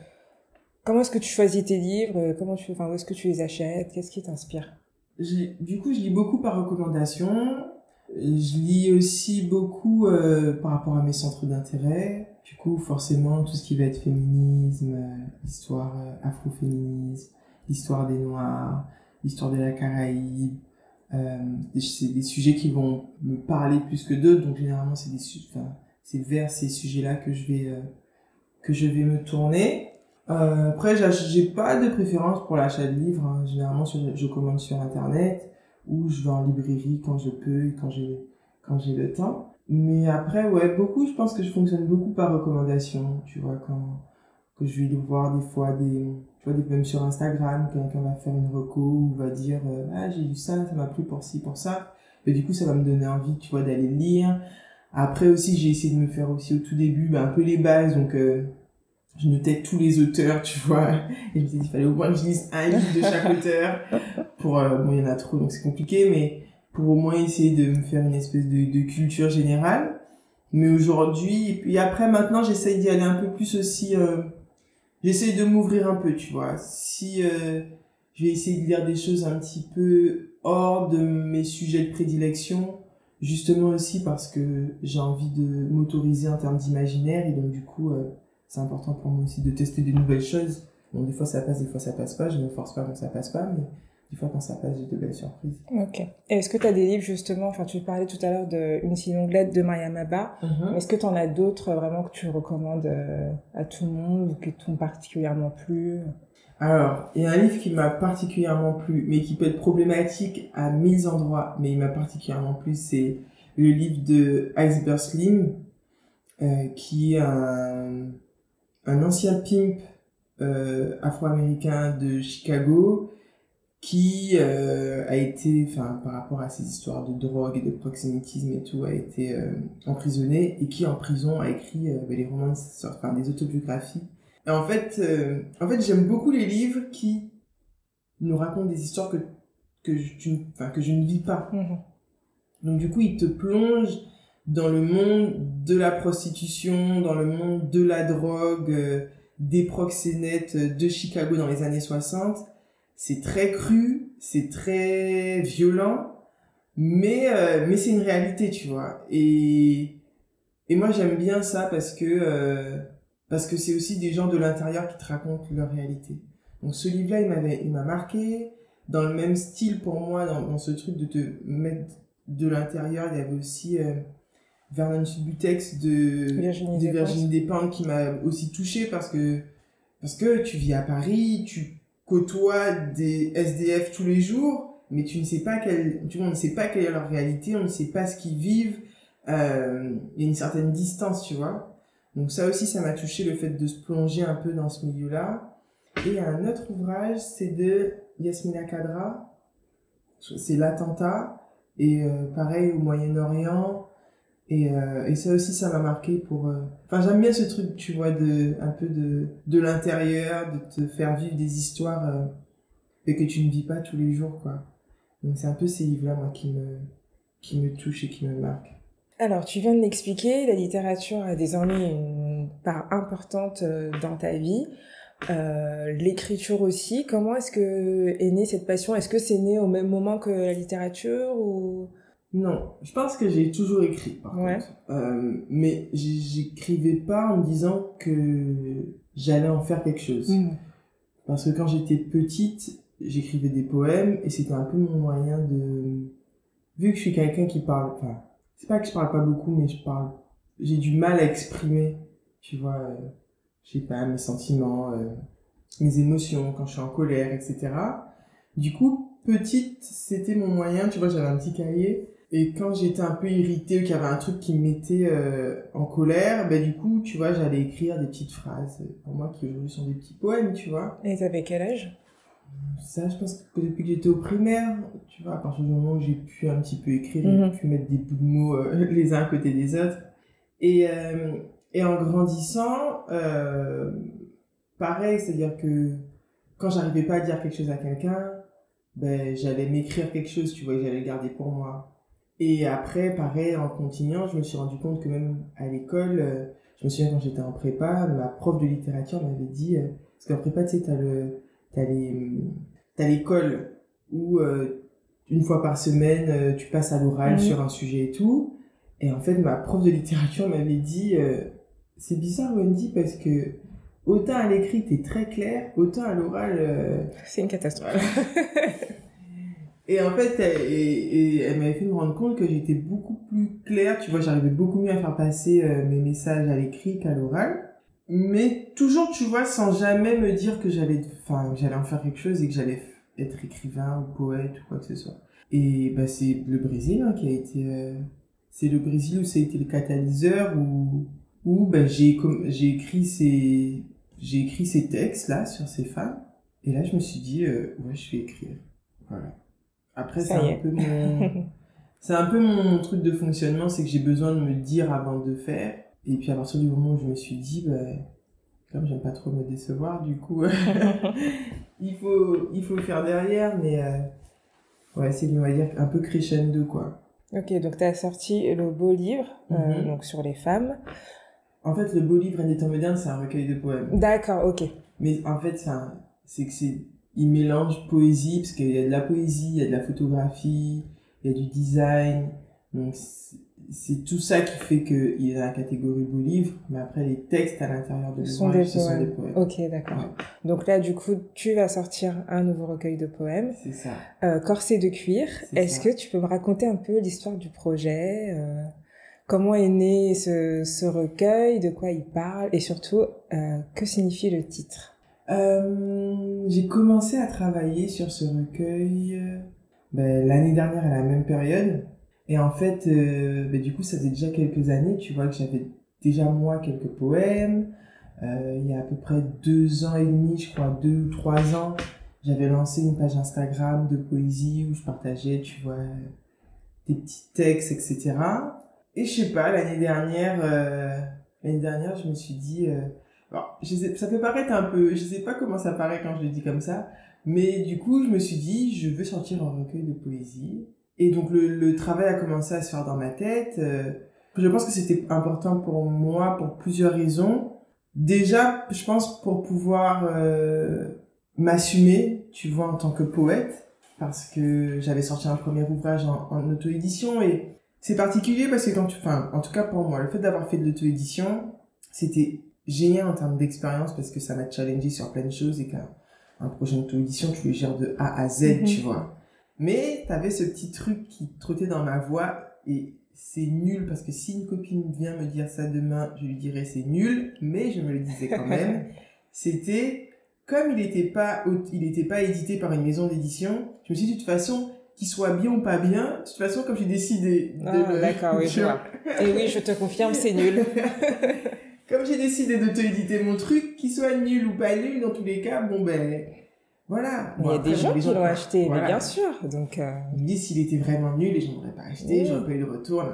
Comment est-ce que tu choisis tes livres? Comment tu, enfin, Où est-ce que tu les achètes? Qu'est-ce qui t'inspire? Du coup, je lis beaucoup par recommandation. Je lis aussi beaucoup euh, par rapport à mes centres d'intérêt. Du coup, forcément, tout ce qui va être féminisme, euh, histoire euh, afroféminisme, l'histoire des Noirs, l'histoire de la Caraïbe, c'est des sujets qui vont me parler plus que d'autres, donc généralement c'est vers ces sujets-là que je vais que je vais me tourner. Euh, après, j'ai pas de préférence pour l'achat de livres. Hein. Généralement, je commande sur internet ou je vais en librairie quand je peux et quand j'ai le temps. Mais après, ouais, beaucoup. Je pense que je fonctionne beaucoup par recommandation. Tu vois, quand que je vais voir des fois des tu vois, même sur Instagram, quelqu'un va faire une reco ou va dire euh, Ah, j'ai lu ça, ça m'a plu pour ci, pour ça. Et du coup, ça va me donner envie, tu vois, d'aller lire. Après aussi, j'ai essayé de me faire aussi au tout début ben, un peu les bases. Donc, euh, je notais tous les auteurs, tu vois. Et je me disais, il fallait au moins que je lise un livre de chaque auteur. Pour, euh, bon, il y en a trop, donc c'est compliqué, mais pour au moins essayer de me faire une espèce de, de culture générale. Mais aujourd'hui, et puis après, maintenant, j'essaye d'y aller un peu plus aussi j'essaie de m'ouvrir un peu, tu vois. Si euh, je vais essayer de lire des choses un petit peu hors de mes sujets de prédilection, justement aussi parce que j'ai envie de m'autoriser en termes d'imaginaire et donc du coup, euh, c'est important pour moi aussi de tester de nouvelles choses. Bon, des fois ça passe, des fois ça passe pas. Je ne me force pas quand ça passe pas, mais des fois quand ça passe, j'ai de belles surprises. Ok. Est-ce que tu as des livres justement, enfin tu parlais tout à l'heure de Une si longue lettre de Mariam Abba, mm-hmm. est-ce que tu en as d'autres vraiment que tu recommandes euh, à tout le monde ou qui t'ont particulièrement plu? Alors, il y a un livre qui m'a particulièrement plu, mais qui peut être problématique à mille endroits, mais il m'a particulièrement plu, c'est le livre de Iceberg Slim, euh, qui est un, un ancien pimp euh, afro-américain de Chicago, qui euh, a été, enfin, par rapport à ces histoires de drogue et de proxénétisme et tout, a été euh, emprisonné et qui en prison a écrit ben, les romans, enfin des autobiographies. Et en fait, en fait, j'aime beaucoup les livres qui nous racontent des histoires que que je, que je ne vis pas. Mhm. Donc du coup, il te plonge dans le monde de la prostitution, dans le monde de la drogue, des proxénètes de Chicago dans les années 60 c'est très cru, c'est très violent, mais euh, mais c'est une réalité, tu vois. Et et moi j'aime bien ça parce que euh, parce que c'est aussi des gens de l'intérieur qui te racontent leur réalité. Donc ce livre-là, il m'avait il m'a marqué dans le même style pour moi dans, ce truc de te mettre de l'intérieur, il y avait aussi euh, Vernon Subutex de Virginie, de Virginie Despentes qui m'a aussi touché parce que parce que tu vis à Paris, tu côtoient des SDF tous les jours, mais tu ne sais pas quelle, tu vois, on ne sait pas quelle est leur réalité, on ne sait pas ce qu'ils vivent. Euh, il y a une certaine distance, tu vois. Donc ça aussi, ça m'a touché le fait de se plonger un peu dans ce milieu-là. Et un autre ouvrage, c'est de Yasmina Kadra. C'est l'attentat. Et euh, pareil au Moyen-Orient, et, euh, et ça aussi, ça m'a marqué pour... Euh, enfin, j'aime bien ce truc, tu vois, de un peu de, de l'intérieur, de te faire vivre des histoires euh, que tu ne vis pas tous les jours, quoi. Donc c'est un peu ces livres-là, moi, qui me, qui me touchent et qui me marquent. Alors, tu viens de l'expliquer, la littérature a désormais une part importante dans ta vie. L'écriture aussi. Comment est-ce que est née cette passion? Est-ce que c'est né au même moment que la littérature non, je pense que j'ai toujours écrit, par contre. Euh, mais j'écrivais pas en me disant que j'allais en faire quelque chose. Hmm. Parce que quand j'étais petite, j'écrivais des poèmes et c'était un peu mon moyen de... Vu que je suis quelqu'un qui parle... Enfin, c'est pas que je parle pas beaucoup, mais je parle... J'ai du mal à exprimer, tu vois, euh, je sais pas, mes sentiments, euh, mes émotions, quand je suis en colère, etc. Du coup, petite, c'était mon moyen, tu vois, j'avais un petit cahier et quand j'étais un peu irritée ou qu'il y avait un truc qui me mettait euh, en colère, ben du coup, tu vois, j'allais écrire des petites phrases pour moi qui aujourd'hui sont des petits poèmes, tu vois. Et t'avais quel âge? Ça, je pense que depuis que j'étais au primaire, tu vois, à partir du moment où j'ai pu un petit peu écrire, j'ai mhm. pu mettre des bouts de mots euh, les uns à côté des autres. Et, euh, Et en grandissant, euh, pareil, c'est-à-dire que quand j'arrivais pas à dire quelque chose à quelqu'un, ben, j'allais m'écrire quelque chose, tu vois, j'allais le garder pour moi. Et après, pareil, en continuant, je me suis rendu compte que même à l'école, euh, je me souviens quand j'étais en prépa, ma prof de littérature m'avait dit, euh, parce qu'en prépa, tu sais, t'as le, t'as les, t'as l'école où, euh, une fois par semaine, euh, tu passes à l'oral Mhm. sur un sujet et tout. Et en fait, ma prof de littérature m'avait dit, euh, c'est bizarre, Wendy, parce que autant à l'écrit, t'es très clair, autant à l'oral, euh, C'est une catastrophe. et en fait, elle, m'avait fait me rendre compte que j'étais beaucoup plus claire, tu vois, j'arrivais beaucoup mieux à faire passer euh, mes messages à l'écrit qu'à l'oral. Mais toujours, tu vois, sans jamais me dire que j'allais, enfin, j'allais en faire quelque chose et que j'allais être écrivain ou poète ou quoi que ce soit. Et bah, c'est le Brésil hein, qui a été, euh, c'est le Brésil où ça a été le catalyseur où, où bah, j'ai, j'ai écrit ces, j'ai écrit ces textes là sur ces femmes. Et là, je me suis dit, euh, ouais, je vais écrire. Voilà. Après, c'est un peu mon, c'est un peu mon truc de fonctionnement, c'est que j'ai besoin de me dire avant de faire. Et puis à partir du moment où je me suis dit, bah, comme j'aime pas trop me décevoir, du coup, il faut, il faut faire derrière, mais euh, ouais, c'est, on va dire, un peu crescendo, quoi. ok, donc tu as sorti le beau livre euh, Mhm. donc sur les femmes. En fait, le beau livre Un temps modernes, c'est un recueil de poèmes. D'accord, ok. Mais en fait, c'est que c'est, il mélange poésie, parce qu'il y a de la poésie, il y a de la photographie, il y a du design. Donc, c'est- tout ça qui fait qu'il est dans la catégorie beau livre, mais après, les textes à l'intérieur de l'ouvrage, ce sont des poèmes. Ok, d'accord. Ouais. Donc là, du coup, tu vas sortir un nouveau recueil de poèmes, C'est ça. euh, Corset de cuir. Est-ce que tu peux me raconter un peu l'histoire du projet euh, Comment est né ce, ce recueil De quoi il parle Et surtout, euh, que signifie le titre? Euh, j'ai commencé à travailler sur ce recueil euh, ben, l'année dernière à la même période. Et en fait, euh, ben, du coup, ça faisait déjà quelques années, tu vois, que j'avais déjà moi quelques poèmes. Il y a à peu près deux ans et demi, je crois, deux ou trois ans, j'avais lancé une page Instagram de poésie où je partageais, tu vois, des petits textes, etc. Et je sais pas, l'année dernière, l'année dernière, je me suis dit, alors, ça peut paraître un peu, je sais pas comment ça paraît quand je le dis comme ça, mais du coup, je me suis dit, je veux sortir un recueil de poésie. Et donc, le, le travail a commencé à se faire dans ma tête. euh, je pense que c'était important pour moi pour plusieurs raisons. Déjà, je pense pour pouvoir euh, m'assumer, tu vois, en tant que poète, parce que j'avais sorti un premier ouvrage en, en auto-édition et c'est particulier parce que quand tu, enfin, en tout cas pour moi, le fait d'avoir fait de l'auto-édition, c'était génial en termes d'expérience parce que ça m'a challengé sur plein de choses et qu'un un projet d'auto-édition, tu le gères de A à Z, Mhm. tu vois. Mais t'avais ce petit truc qui trottait dans ma voix et c'est nul parce que si une copine vient me dire ça demain, je lui dirais c'est nul, mais je me le disais quand même. C'était comme il n'était pas au- il était pas édité par une maison d'édition, je me suis dit de toute façon qu'il soit bien ou pas bien, de toute façon comme j'ai décidé de Ah, le- d'accord, oui, je vois. Et oui, je te confirme, c'est nul. Comme j'ai décidé de te éditer mon truc, qu'il soit nul ou pas nul, dans tous les cas, bon ben, voilà. Bon, il y a après, des gens qui l'ont acheté, voilà. mais bien sûr. Donc, euh, me dis, s'il était vraiment nul et je n'aurais pas acheté, Oui. j'aurais pas eu de retour,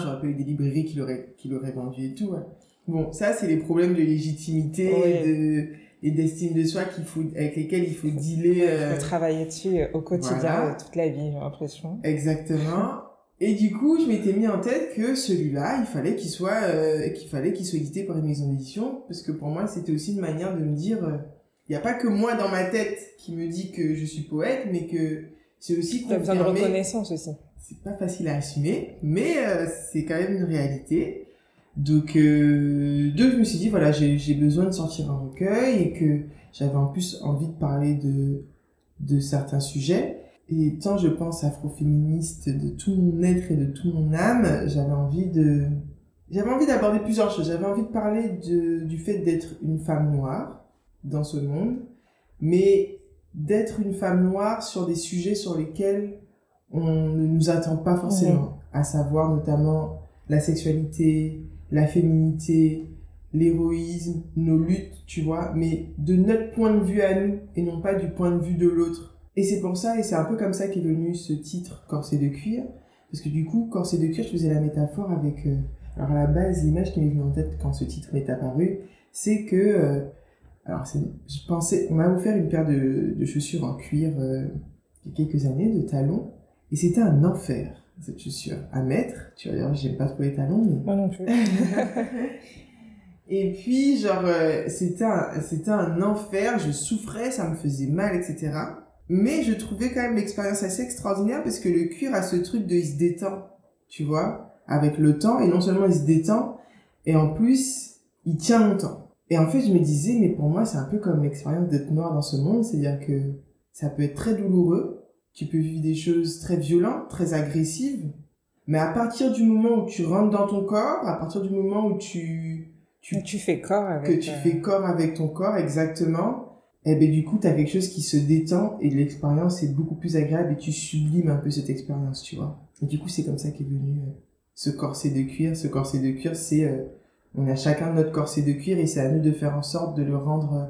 j'aurais pas eu des librairies qui l'auraient, qui l'auraient vendu et tout. ouais. Bon, ça, c'est les problèmes de légitimité Oui. et de, et d'estime de soi qu'il faut, avec lesquels il faut dealer, il euh, faut travailler dessus au quotidien, voilà. toute la vie, j'ai l'impression. Exactement. Et du coup, je m'étais mis en tête que celui-là, il fallait qu'il soit, euh, qu'il fallait qu'il soit édité par une maison d'édition, parce que pour moi, c'était aussi une manière de me dire, euh, il n'y a pas que moi dans ma tête qui me dit que je suis poète, mais que c'est aussi as besoin de reconnaissance aussi. C'est pas facile à assumer, mais euh, c'est quand même une réalité. Donc, euh, donc je me suis dit, voilà, j'ai j'ai besoin de sortir un recueil et que j'avais en plus envie de parler de, de certains sujets. Et tant je pense afroféministe de tout mon être et de tout mon âme, j'avais envie de, j'avais envie d'aborder plusieurs choses. J'avais envie de parler de, du fait d'être une femme noire dans ce monde, mais d'être une femme noire sur des sujets sur lesquels on ne nous attend pas forcément, à savoir notamment la sexualité, la féminité, l'héroïsme, nos luttes, tu vois, mais de notre point de vue à nous et non pas du point de vue de l'autre. Et c'est pour ça, et c'est un peu comme ça qu'est venu ce titre Corset de cuir, parce que du coup, Corset de cuir, je faisais la métaphore avec, euh, Alors à la base, l'image qui m'est venue en tête quand ce titre m'est apparu, c'est que, euh, alors je pensais, on m'a offert une paire de, de chaussures en cuir euh, il y a quelques années, de talons, et c'était un enfer cette chaussure à mettre. Tu vas dire, j'aime pas trop les talons, mais Moi non plus. Et puis, genre, euh, c'était un, c'était un enfer, je souffrais, ça me faisait mal, etc. Mais je trouvais quand même l'expérience assez extraordinaire parce que le cuir a ce truc de il se détend, tu vois, avec le temps. Et non seulement il se détend, et en plus, il tient longtemps. Et en fait, je me disais, mais pour moi, c'est un peu comme l'expérience d'être noir dans ce monde, c'est-à-dire que ça peut être très douloureux, tu peux vivre des choses très violentes, très agressives, mais à partir du moment où tu rentres dans ton corps, à partir du moment où tu tu, tu fais corps avec. que tu euh, fais corps avec ton corps exactement et ben du coup tu as quelque chose qui se détend et l'expérience est beaucoup plus agréable et tu sublimes un peu cette expérience tu vois et du coup c'est comme ça qu'est venu euh, ce corset de cuir ce corset de cuir c'est euh, on a chacun notre corset de cuir et c'est à nous de faire en sorte de le rendre euh,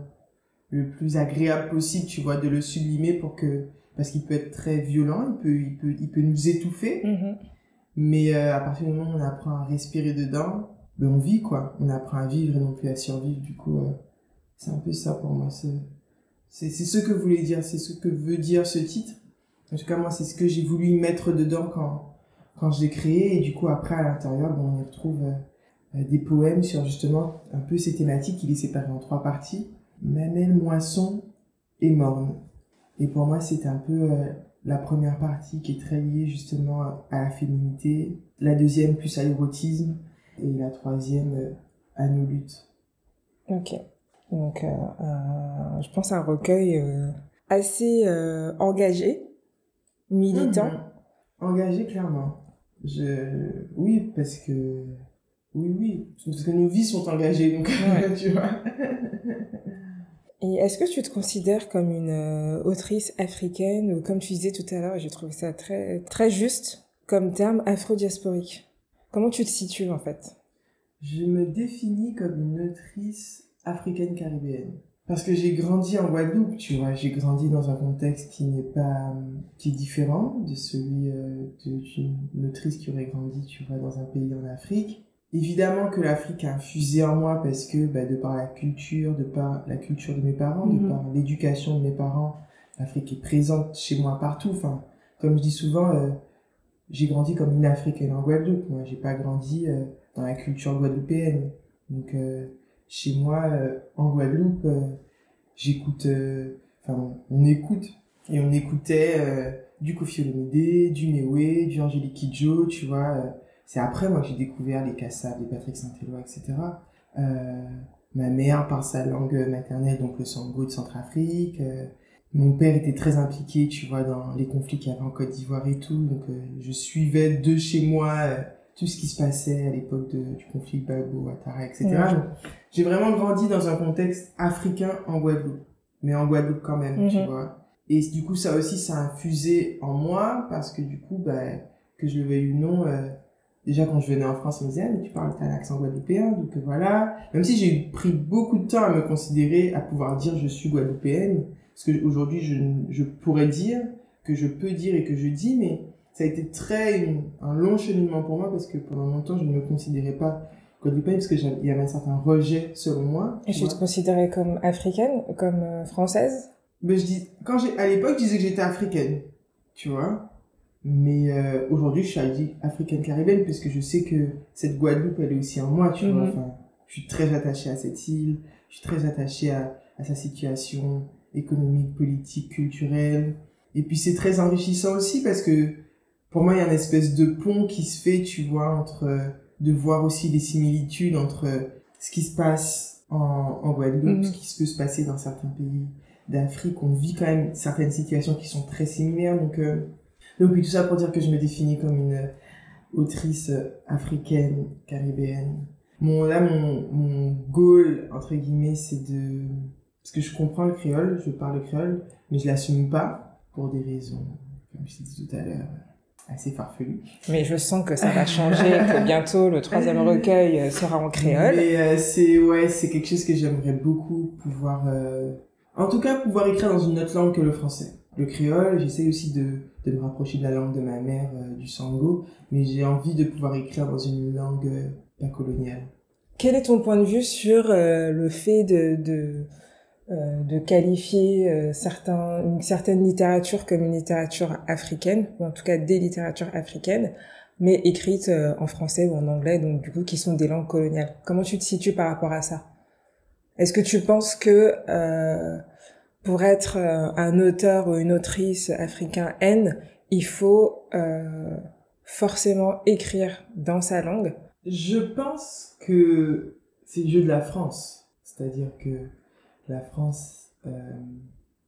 le plus agréable possible tu vois de le sublimer pour que parce qu'il peut être très violent il peut il peut il peut nous étouffer mhm. mais à partir du moment où on apprend à respirer dedans, ben on vit quoi. On apprend à vivre et non plus à survivre. Du coup, c'est un peu ça pour moi. C'est c'est ce que voulait dire, c'est ce que veut dire ce titre. En tout cas, moi, c'est ce que j'ai voulu mettre dedans quand quand je l'ai créé. Et du coup, après, à l'intérieur, bon, on y retrouve euh, des poèmes sur justement un peu ces thématiques. Il est séparé en trois parties mamelle, moisson et morne. Et pour moi, c'est un peu euh, la première partie qui est très liée justement à la féminité, la deuxième plus à l'érotisme et la troisième euh, à nos luttes. Ok. Donc, euh, euh, je pense à un recueil euh, assez engagé, militant. Mhm. Engagé clairement. Je oui parce que oui oui parce que nos vies sont engagées donc Ouais. tu vois. Et est-ce que tu te considères comme une euh, autrice africaine ou comme tu disais tout à l'heure, j'ai trouvé ça très très juste comme terme afro-diasporique? Comment tu te situes en fait? Je me définis comme une autrice africaine caribéenne. Parce que j'ai grandi en Guadeloupe, tu vois, j'ai grandi dans un contexte qui n'est pas, euh, qui est différent de celui euh, d'une autrice qui aurait grandi, tu vois, dans un pays en Afrique. Évidemment que l'Afrique a infusé en moi parce que, bah, de par la culture, de par la culture de mes parents, de par l'éducation de mes parents, l'Afrique est présente chez moi partout. Enfin, comme je dis souvent, euh, j'ai grandi comme une Africaine en Guadeloupe. Moi, j'ai pas grandi euh, dans la culture guadeloupéenne. Donc, chez moi, euh, en Guadeloupe, euh, j'écoute, euh, enfin, on, écoute et on écoutait du Kofi Olomide, du Mewe, du Angélique Kidjo, tu vois. c'est après, moi, que j'ai découvert les Kassav, les Patrick Saint-Éloi, etc. Ma mère parle sa langue maternelle, donc le sango de Centrafrique. mon père était très impliqué, tu vois, dans les conflits qu'il y avait en Côte d'Ivoire et tout. Donc, je suivais de chez moi tout ce qui se passait à l'époque du conflit Gbagbo, Ouattara, etc. Ouais. J'ai vraiment grandi dans un contexte africain en Guadeloupe. Mais en Guadeloupe quand même, tu Mhm. vois. Et du coup, ça aussi, ça a infusé en moi parce que du coup, bah, que je le veuille ou non, euh, déjà quand je venais en France, on me disait, ah, mais tu parles, t'as un accent guadeloupéen, donc euh, voilà. Même si j'ai pris beaucoup de temps à me considérer, à pouvoir dire je suis guadeloupéenne, parce qu'aujourd'hui, je, je pourrais dire que je peux dire et que je dis, mais ça a été très un long cheminement pour moi parce que pendant longtemps, je ne me considérais pas guadeloupéenne parce que il y avait un certain rejet selon moi. Et tu te considérais comme africaine, comme euh, française? Mais je dis, quand j'ai, à l'époque, je disais que j'étais africaine, tu vois. Mais euh, aujourd'hui, je suis africaine caribéenne puisque je sais que cette Guadeloupe, elle est aussi en moi, tu vois. Mhm. Enfin, je suis très attachée à cette île, je suis très attachée à, à sa situation économique, politique, culturelle. Et puis c'est très enrichissant aussi parce que pour moi, il y a une espèce de pont qui se fait, tu vois, entre de voir aussi les similitudes entre ce qui se passe en, en Guadeloupe, Mhm. ce qui peut se passer dans certains pays d'Afrique. On vit quand même certaines situations qui sont très similaires. Donc, euh, donc oui, tout ça pour dire que je me définis comme une autrice africaine, caribéenne. Mon, là, mon, mon goal, entre guillemets, c'est de... Parce que je comprends le créole, je parle le créole, mais je l'assume pas pour des raisons, comme je t'ai dit tout à l'heure, assez farfelues. Mais je sens que ça va changer, que bientôt le troisième recueil euh, sera en créole. Mais euh, c'est ouais, c'est quelque chose que j'aimerais beaucoup pouvoir, euh, en tout cas pouvoir écrire dans une autre langue que le français. Le créole, j'essaie aussi de, de me rapprocher de la langue de ma mère, euh, du sango, mais j'ai envie de pouvoir écrire dans une langue pas colonial. Quel est ton point de vue sur le fait de, de, de qualifier certains, une certaine littérature comme une littérature africaine, ou en tout cas des littératures africaines, mais écrites en français ou en anglais, donc du coup qui sont des langues coloniales. Comment tu te situes par rapport à ça? Est-ce que tu penses que pour être euh, un auteur ou une autrice africain N, il faut euh, forcément écrire dans sa langue? Je pense que c'est le jeu de la France. C'est-à-dire que la France euh,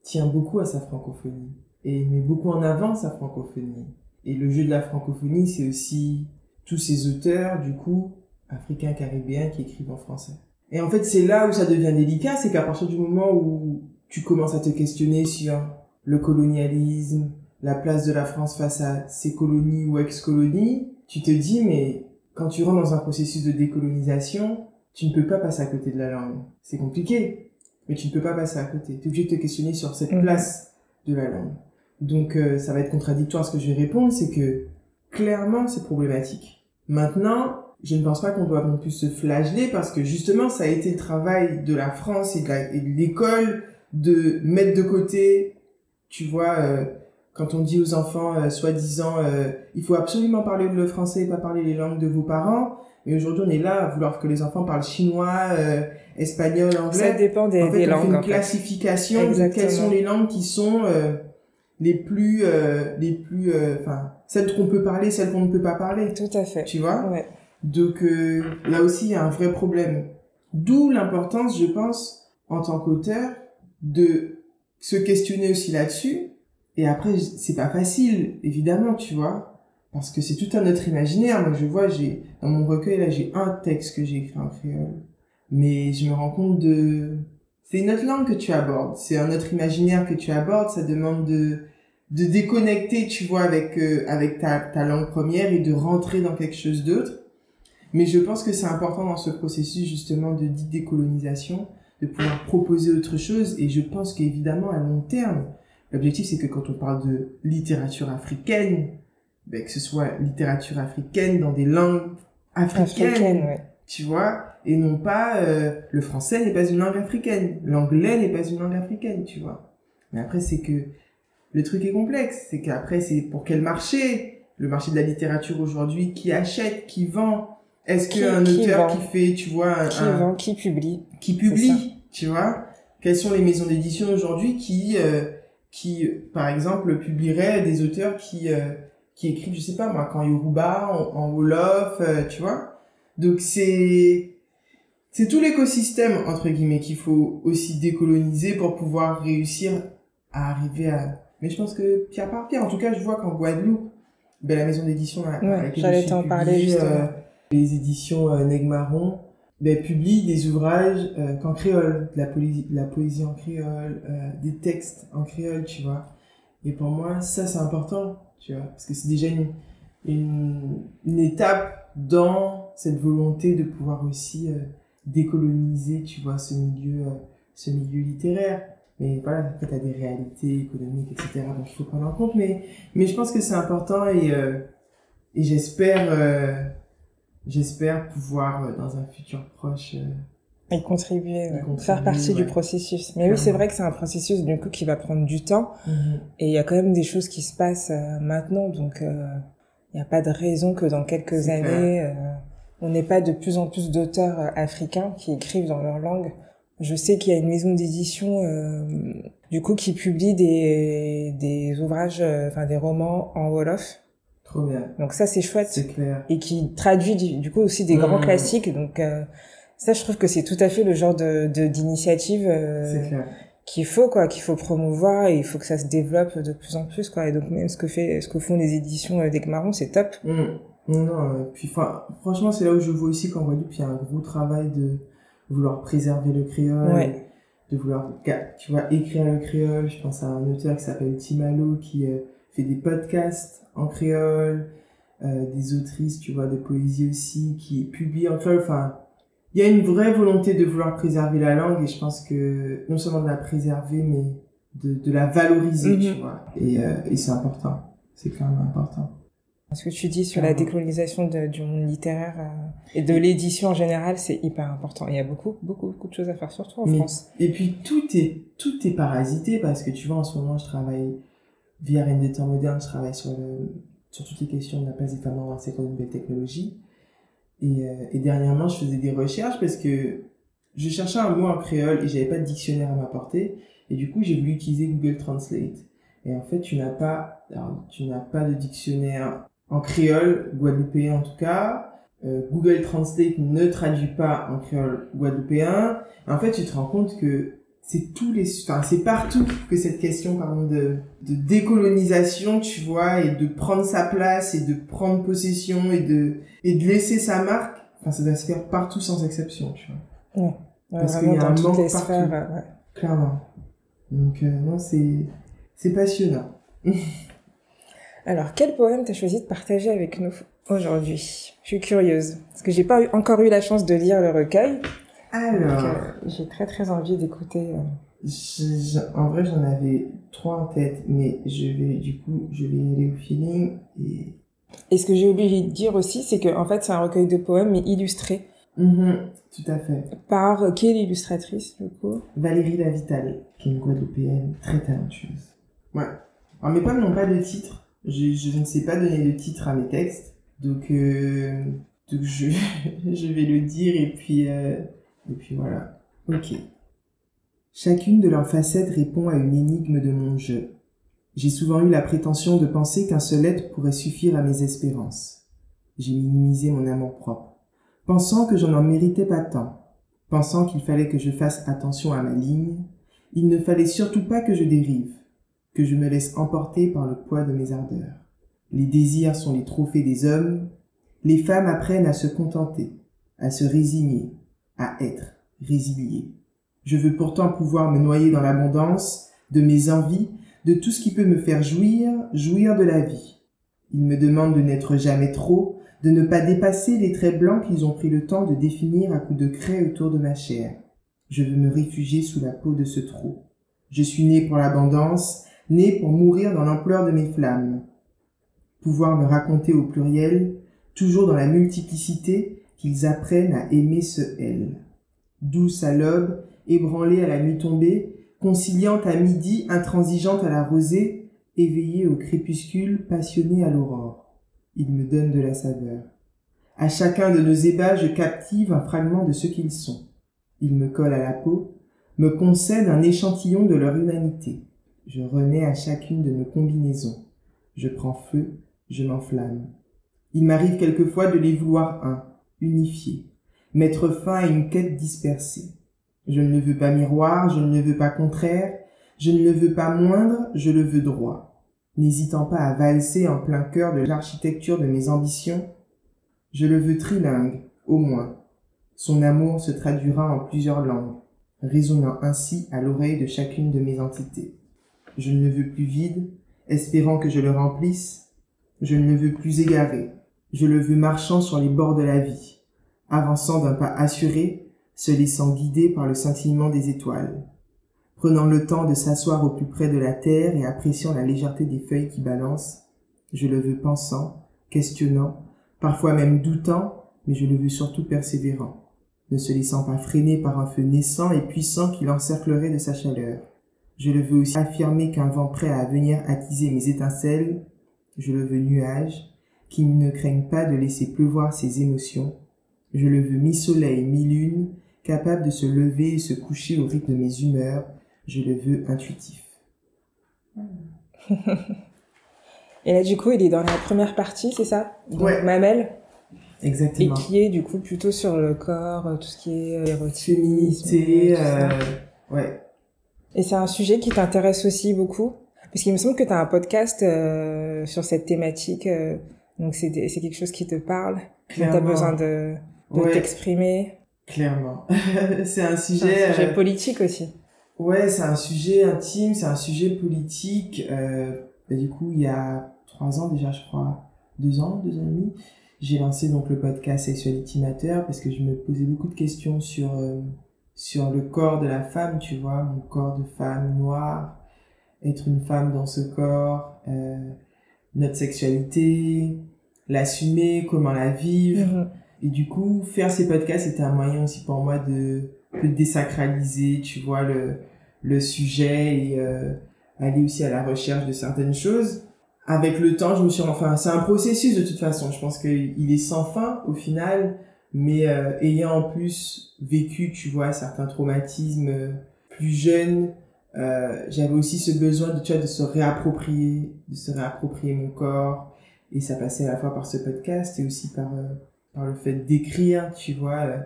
tient beaucoup à sa francophonie et met beaucoup en avant sa francophonie. Et le jeu de la francophonie, c'est aussi tous ces auteurs, du coup, africains, caribéens, qui écrivent en français. Et en fait, c'est là où ça devient délicat, c'est qu'à partir du moment où tu commences à te questionner sur le colonialisme, la place de la France face à ses colonies ou ex-colonies, tu te dis, mais quand tu rentres dans un processus de décolonisation, tu ne peux pas passer à côté de la langue. C'est compliqué, mais tu ne peux pas passer à côté. Tu es obligé de te questionner sur cette mhm. place de la langue. Donc euh, ça va être contradictoire ce que je vais répondre, c'est que clairement c'est problématique. Maintenant, je ne pense pas qu'on doit non plus se flageller parce que justement ça a été le travail de la France et de l'école de mettre de côté, tu vois, euh, quand on dit aux enfants, euh, soi-disant, il faut absolument parler le français et pas parler les langues de vos parents. Mais aujourd'hui, on est là à vouloir que les enfants parlent chinois, espagnol, anglais. Ça dépend des, en fait, on langues. Fait une classification de quelles sont les langues qui sont les plus, les plus, enfin, celles qu'on peut parler, celles qu'on ne peut pas parler. Tout à fait. Tu vois? Ouais. Donc là aussi, il y a un vrai problème. D'où l'importance, je pense, en tant qu'auteur, de se questionner aussi là-dessus. Et après, c'est pas facile, évidemment, tu vois, parce que c'est tout un autre imaginaire. Moi, je vois, j'ai dans mon recueil là, j'ai un texte que j'ai écrit en créole, mais je me rends compte de, c'est une autre langue que tu abordes, c'est un autre imaginaire que tu abordes. Ça demande de de déconnecter, tu vois, avec euh, avec ta ta langue première et de rentrer dans quelque chose d'autre. Mais je pense que c'est important dans ce processus justement de décolonisation de pouvoir proposer autre chose. Et je pense qu'évidemment, à long terme, l'objectif, c'est que quand on parle de littérature africaine, ben, que ce soit littérature africaine dans des langues africaines, tu vois, et non pas euh, le français n'est pas une langue africaine, l'anglais n'est pas une langue africaine, tu vois. Mais après, c'est que le truc est complexe, c'est qu'après, c'est pour quel marché? Le marché de la littérature aujourd'hui, qui achète, qui vend? Est-ce qu'un auteur qui fait, tu vois, qui vend, qui publie, qui publie, tu vois, quelles sont les maisons d'édition aujourd'hui qui, euh, qui, par exemple, publieraient des auteurs qui, euh, qui écrivent, je sais pas moi, quand Yoruba, en, en Wolof, euh, tu vois. Donc c'est, c'est tout l'écosystème entre guillemets qu'il faut aussi décoloniser pour pouvoir réussir à arriver à. Mais je pense que pierre par pierre, en tout cas, je vois qu'en Guadeloupe, ben, la maison d'édition ouais, j'allais t'en parler justement les éditions euh, Negmaron ben, publient des ouvrages euh, qu'en créole, de la, poésie, la poésie en créole, euh, des textes en créole, tu vois. Et pour moi, ça, c'est important, tu vois, parce que c'est déjà une, une, étape dans cette volonté de pouvoir aussi euh, décoloniser, tu vois, ce milieu, euh, ce milieu littéraire. Mais voilà, fait, t'as des réalités économiques, etc. Donc, il faut prendre en compte. Mais, mais je pense que c'est important et, et j'espère j'espère pouvoir euh, dans un futur proche euh, y contribuer, faire partie du processus. Mais oui, c'est vrai que c'est un processus du coup qui va prendre du temps mhm. et il y a quand même des choses qui se passent euh, maintenant, donc il n'y a pas de raison que dans quelques années on n'ait pas de plus en plus d'auteurs africains qui écrivent dans leur langue. Je sais qu'il y a une maison d'édition du coup qui publie des des ouvrages, enfin des romans en wolof Trop bien. Donc ça c'est chouette. C'est clair. Et qui traduit du, coup aussi des grands mmh. classiques. Donc euh, ça je trouve que c'est tout à fait le genre de d'initiative euh, qu'il faut quoi, qu'il faut promouvoir et il faut que ça se développe de plus en plus quoi. Et donc même ce que fait, ce que font les éditions euh, Marron, c'est top. Mmh. Non, non, puis franchement c'est là où je vois aussi qu'en Guadeloupe il y a un gros travail de vouloir préserver le créole. Ouais. De vouloir, tu vois, écrire le créole. Je pense à un auteur qui s'appelle Timalo qui euh, fait des podcasts en créole, euh, des autrices, tu vois, de poésie aussi, qui publient en créole. Enfin, il y a une vraie volonté de vouloir préserver la langue et je pense que non seulement de la préserver, mais de, de la valoriser, tu mhm. vois. Et, euh, et c'est important. C'est clairement important. Ce que tu dis sur la décolonisation du monde littéraire euh, et de l'édition en général, c'est hyper important. Il y a beaucoup, beaucoup, beaucoup de choses à faire, surtout en France. Et puis tout est, tout est parasité parce que tu vois, en ce moment, je travaille via Rennes des temps modernes, je travaille sur le, sur toutes les questions de la place des femmes dans cette nouvelle technologie. Et, euh, et dernièrement, je faisais des recherches parce que je cherchais un mot en créole et j'avais pas de dictionnaire à m'apporter. Et du coup, j'ai voulu utiliser Google Translate. Et en fait, tu n'as pas, tu n'as pas de dictionnaire en créole guadeloupéen en tout cas. Euh, Google Translate ne traduit pas en créole guadeloupéen. En fait, tu te rends compte que c'est tous les, enfin, c'est partout que cette question, pardon, de, de décolonisation, tu vois, et de prendre sa place et de prendre possession et de, et de laisser sa marque, enfin, ça doit se faire partout sans exception, tu vois. Ouais. Parce qu'il y a un manque partout. ouais. Clairement. Donc, euh, non, c'est, c'est passionnant. Alors, quel poème t'as choisi de partager avec nous aujourd'hui? Je suis curieuse, parce que j'ai pas encore eu la chance de lire le recueil. Alors, euh, j'ai très très envie d'écouter. Euh. en vrai, j'en avais trois en tête, mais je vais du coup, je vais aller au feeling et. Et ce que j'ai oublié de dire aussi, c'est que en fait, c'est un recueil de poèmes mais illustré. Mm-hmm, tout à fait. Par qui est l'illustratrice du coup? Valérie Lavital, qui est une Guadeloupéenne très talentueuse. Ouais. Alors mes poèmes n'ont pas de titre. Je, je, ne sais pas donner de titre à mes textes, donc, euh, donc je, je vais le dire et puis euh, et puis voilà. Ok. Chacune de leurs facettes répond à une énigme de mon jeu. J'ai souvent eu la prétention de penser qu'un seul être pourrait suffire à mes espérances. J'ai minimisé mon amour-propre, pensant que je n'en méritais pas tant, pensant qu'il fallait que je fasse attention à ma ligne, il ne fallait surtout pas que je dérive, que je me laisse emporter par le poids de mes ardeurs. Les désirs sont les trophées des hommes, les femmes apprennent à se contenter, à se résigner, à être résilié. Je veux pourtant pouvoir me noyer dans l'abondance de mes envies, de tout ce qui peut me faire jouir, jouir de la vie. Il me demande de n'être jamais trop, de ne pas dépasser les traits blancs qu'ils ont pris le temps de définir à coups de craie autour de ma chair. Je veux me réfugier sous la peau de ce trou. Je suis né pour l'abondance, né pour mourir dans l'ampleur de mes flammes. Pouvoir me raconter au pluriel, toujours dans la multiplicité, qu'ils apprennent à aimer ce elle. Douce à l'aube, ébranlée à la nuit tombée, conciliante à midi, intransigeante à la rosée, éveillée au crépuscule, passionnée à l'aurore. Ils me donnent de la saveur. À chacun de nos ébats, je captive un fragment de ce qu'ils sont. Ils me collent à la peau, me concèdent un échantillon de leur humanité. Je renais à chacune de nos combinaisons. Je prends feu, je m'enflamme. Il m'arrive quelquefois de les vouloir un, unifié, mettre fin à une quête dispersée. Je ne veux pas miroir, je ne veux pas contraire, je ne le veux pas moindre, je le veux droit. N'hésitant pas à valser en plein cœur de l'architecture de mes ambitions, je le veux trilingue, au moins. Son amour se traduira en plusieurs langues, résonnant ainsi à l'oreille de chacune de mes entités. Je ne le veux plus vide, espérant que je le remplisse, je ne le veux plus égaré, je le veux marchant sur les bords de la vie, avançant d'un pas assuré, se laissant guider par le scintillement des étoiles, prenant le temps de s'asseoir au plus près de la terre et appréciant la légèreté des feuilles qui balancent. Je le veux pensant, questionnant, parfois même doutant, mais je le veux surtout persévérant, ne se laissant pas freiner par un feu naissant et puissant qui l'encerclerait de sa chaleur. Je le veux aussi affirmer qu'un vent prêt à venir attiser mes étincelles, je le veux nuage, qui ne craignent pas de laisser pleuvoir ses émotions. Je le veux mi-soleil, mi-lune, capable de se lever et se coucher au rythme de mes humeurs. Je le veux intuitif. et là, du coup, il est dans la première partie, c'est ça? Ouais. Mamelle Exactement. Et qui est, du coup, plutôt sur le corps, euh, tout ce qui est euh, érotisme. Féminité, euh, ouais. Et c'est un sujet qui t'intéresse aussi beaucoup? Parce qu'il me semble que tu as un podcast euh, sur cette thématique. Euh, donc c'est c'est quelque chose qui te parle, tu as besoin de, de Ouais. t'exprimer. Clairement. c'est un sujet. un sujet euh, politique aussi. Ouais, c'est un sujet intime, c'est un sujet politique. Euh, du coup, il y a trois ans déjà, je crois, deux ans, deux ans et demi, j'ai lancé donc le podcast Sexuality Matter parce que je me posais beaucoup de questions sur euh, sur le corps de la femme, tu vois, mon corps de femme noire, être une femme dans ce corps, euh, notre sexualité, l'assumer, comment la vivre. Mhm. Et du coup, faire ces podcasts, c'était un moyen aussi pour moi de, de désacraliser, tu vois, le, le sujet et euh, aller aussi à la recherche de certaines choses. Avec le temps, je me suis enfin, c'est un processus de toute façon. Je pense qu'il est sans fin au final, mais euh, ayant en plus vécu, tu vois, certains traumatismes euh, plus jeunes, euh, j'avais aussi ce besoin de, tu vois, de se réapproprier, de se réapproprier mon corps. Et ça passait à la fois par ce podcast et aussi par euh, par le fait d'écrire, tu vois, euh,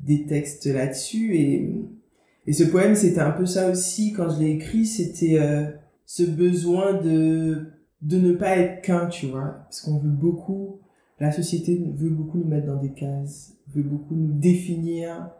des textes là-dessus. Et, et ce poème, c'était un peu ça aussi, quand je l'ai écrit, c'était ce besoin de, de ne pas être qu'un, tu vois. Parce qu'on veut beaucoup, la société veut beaucoup nous mettre dans des cases, veut beaucoup nous définir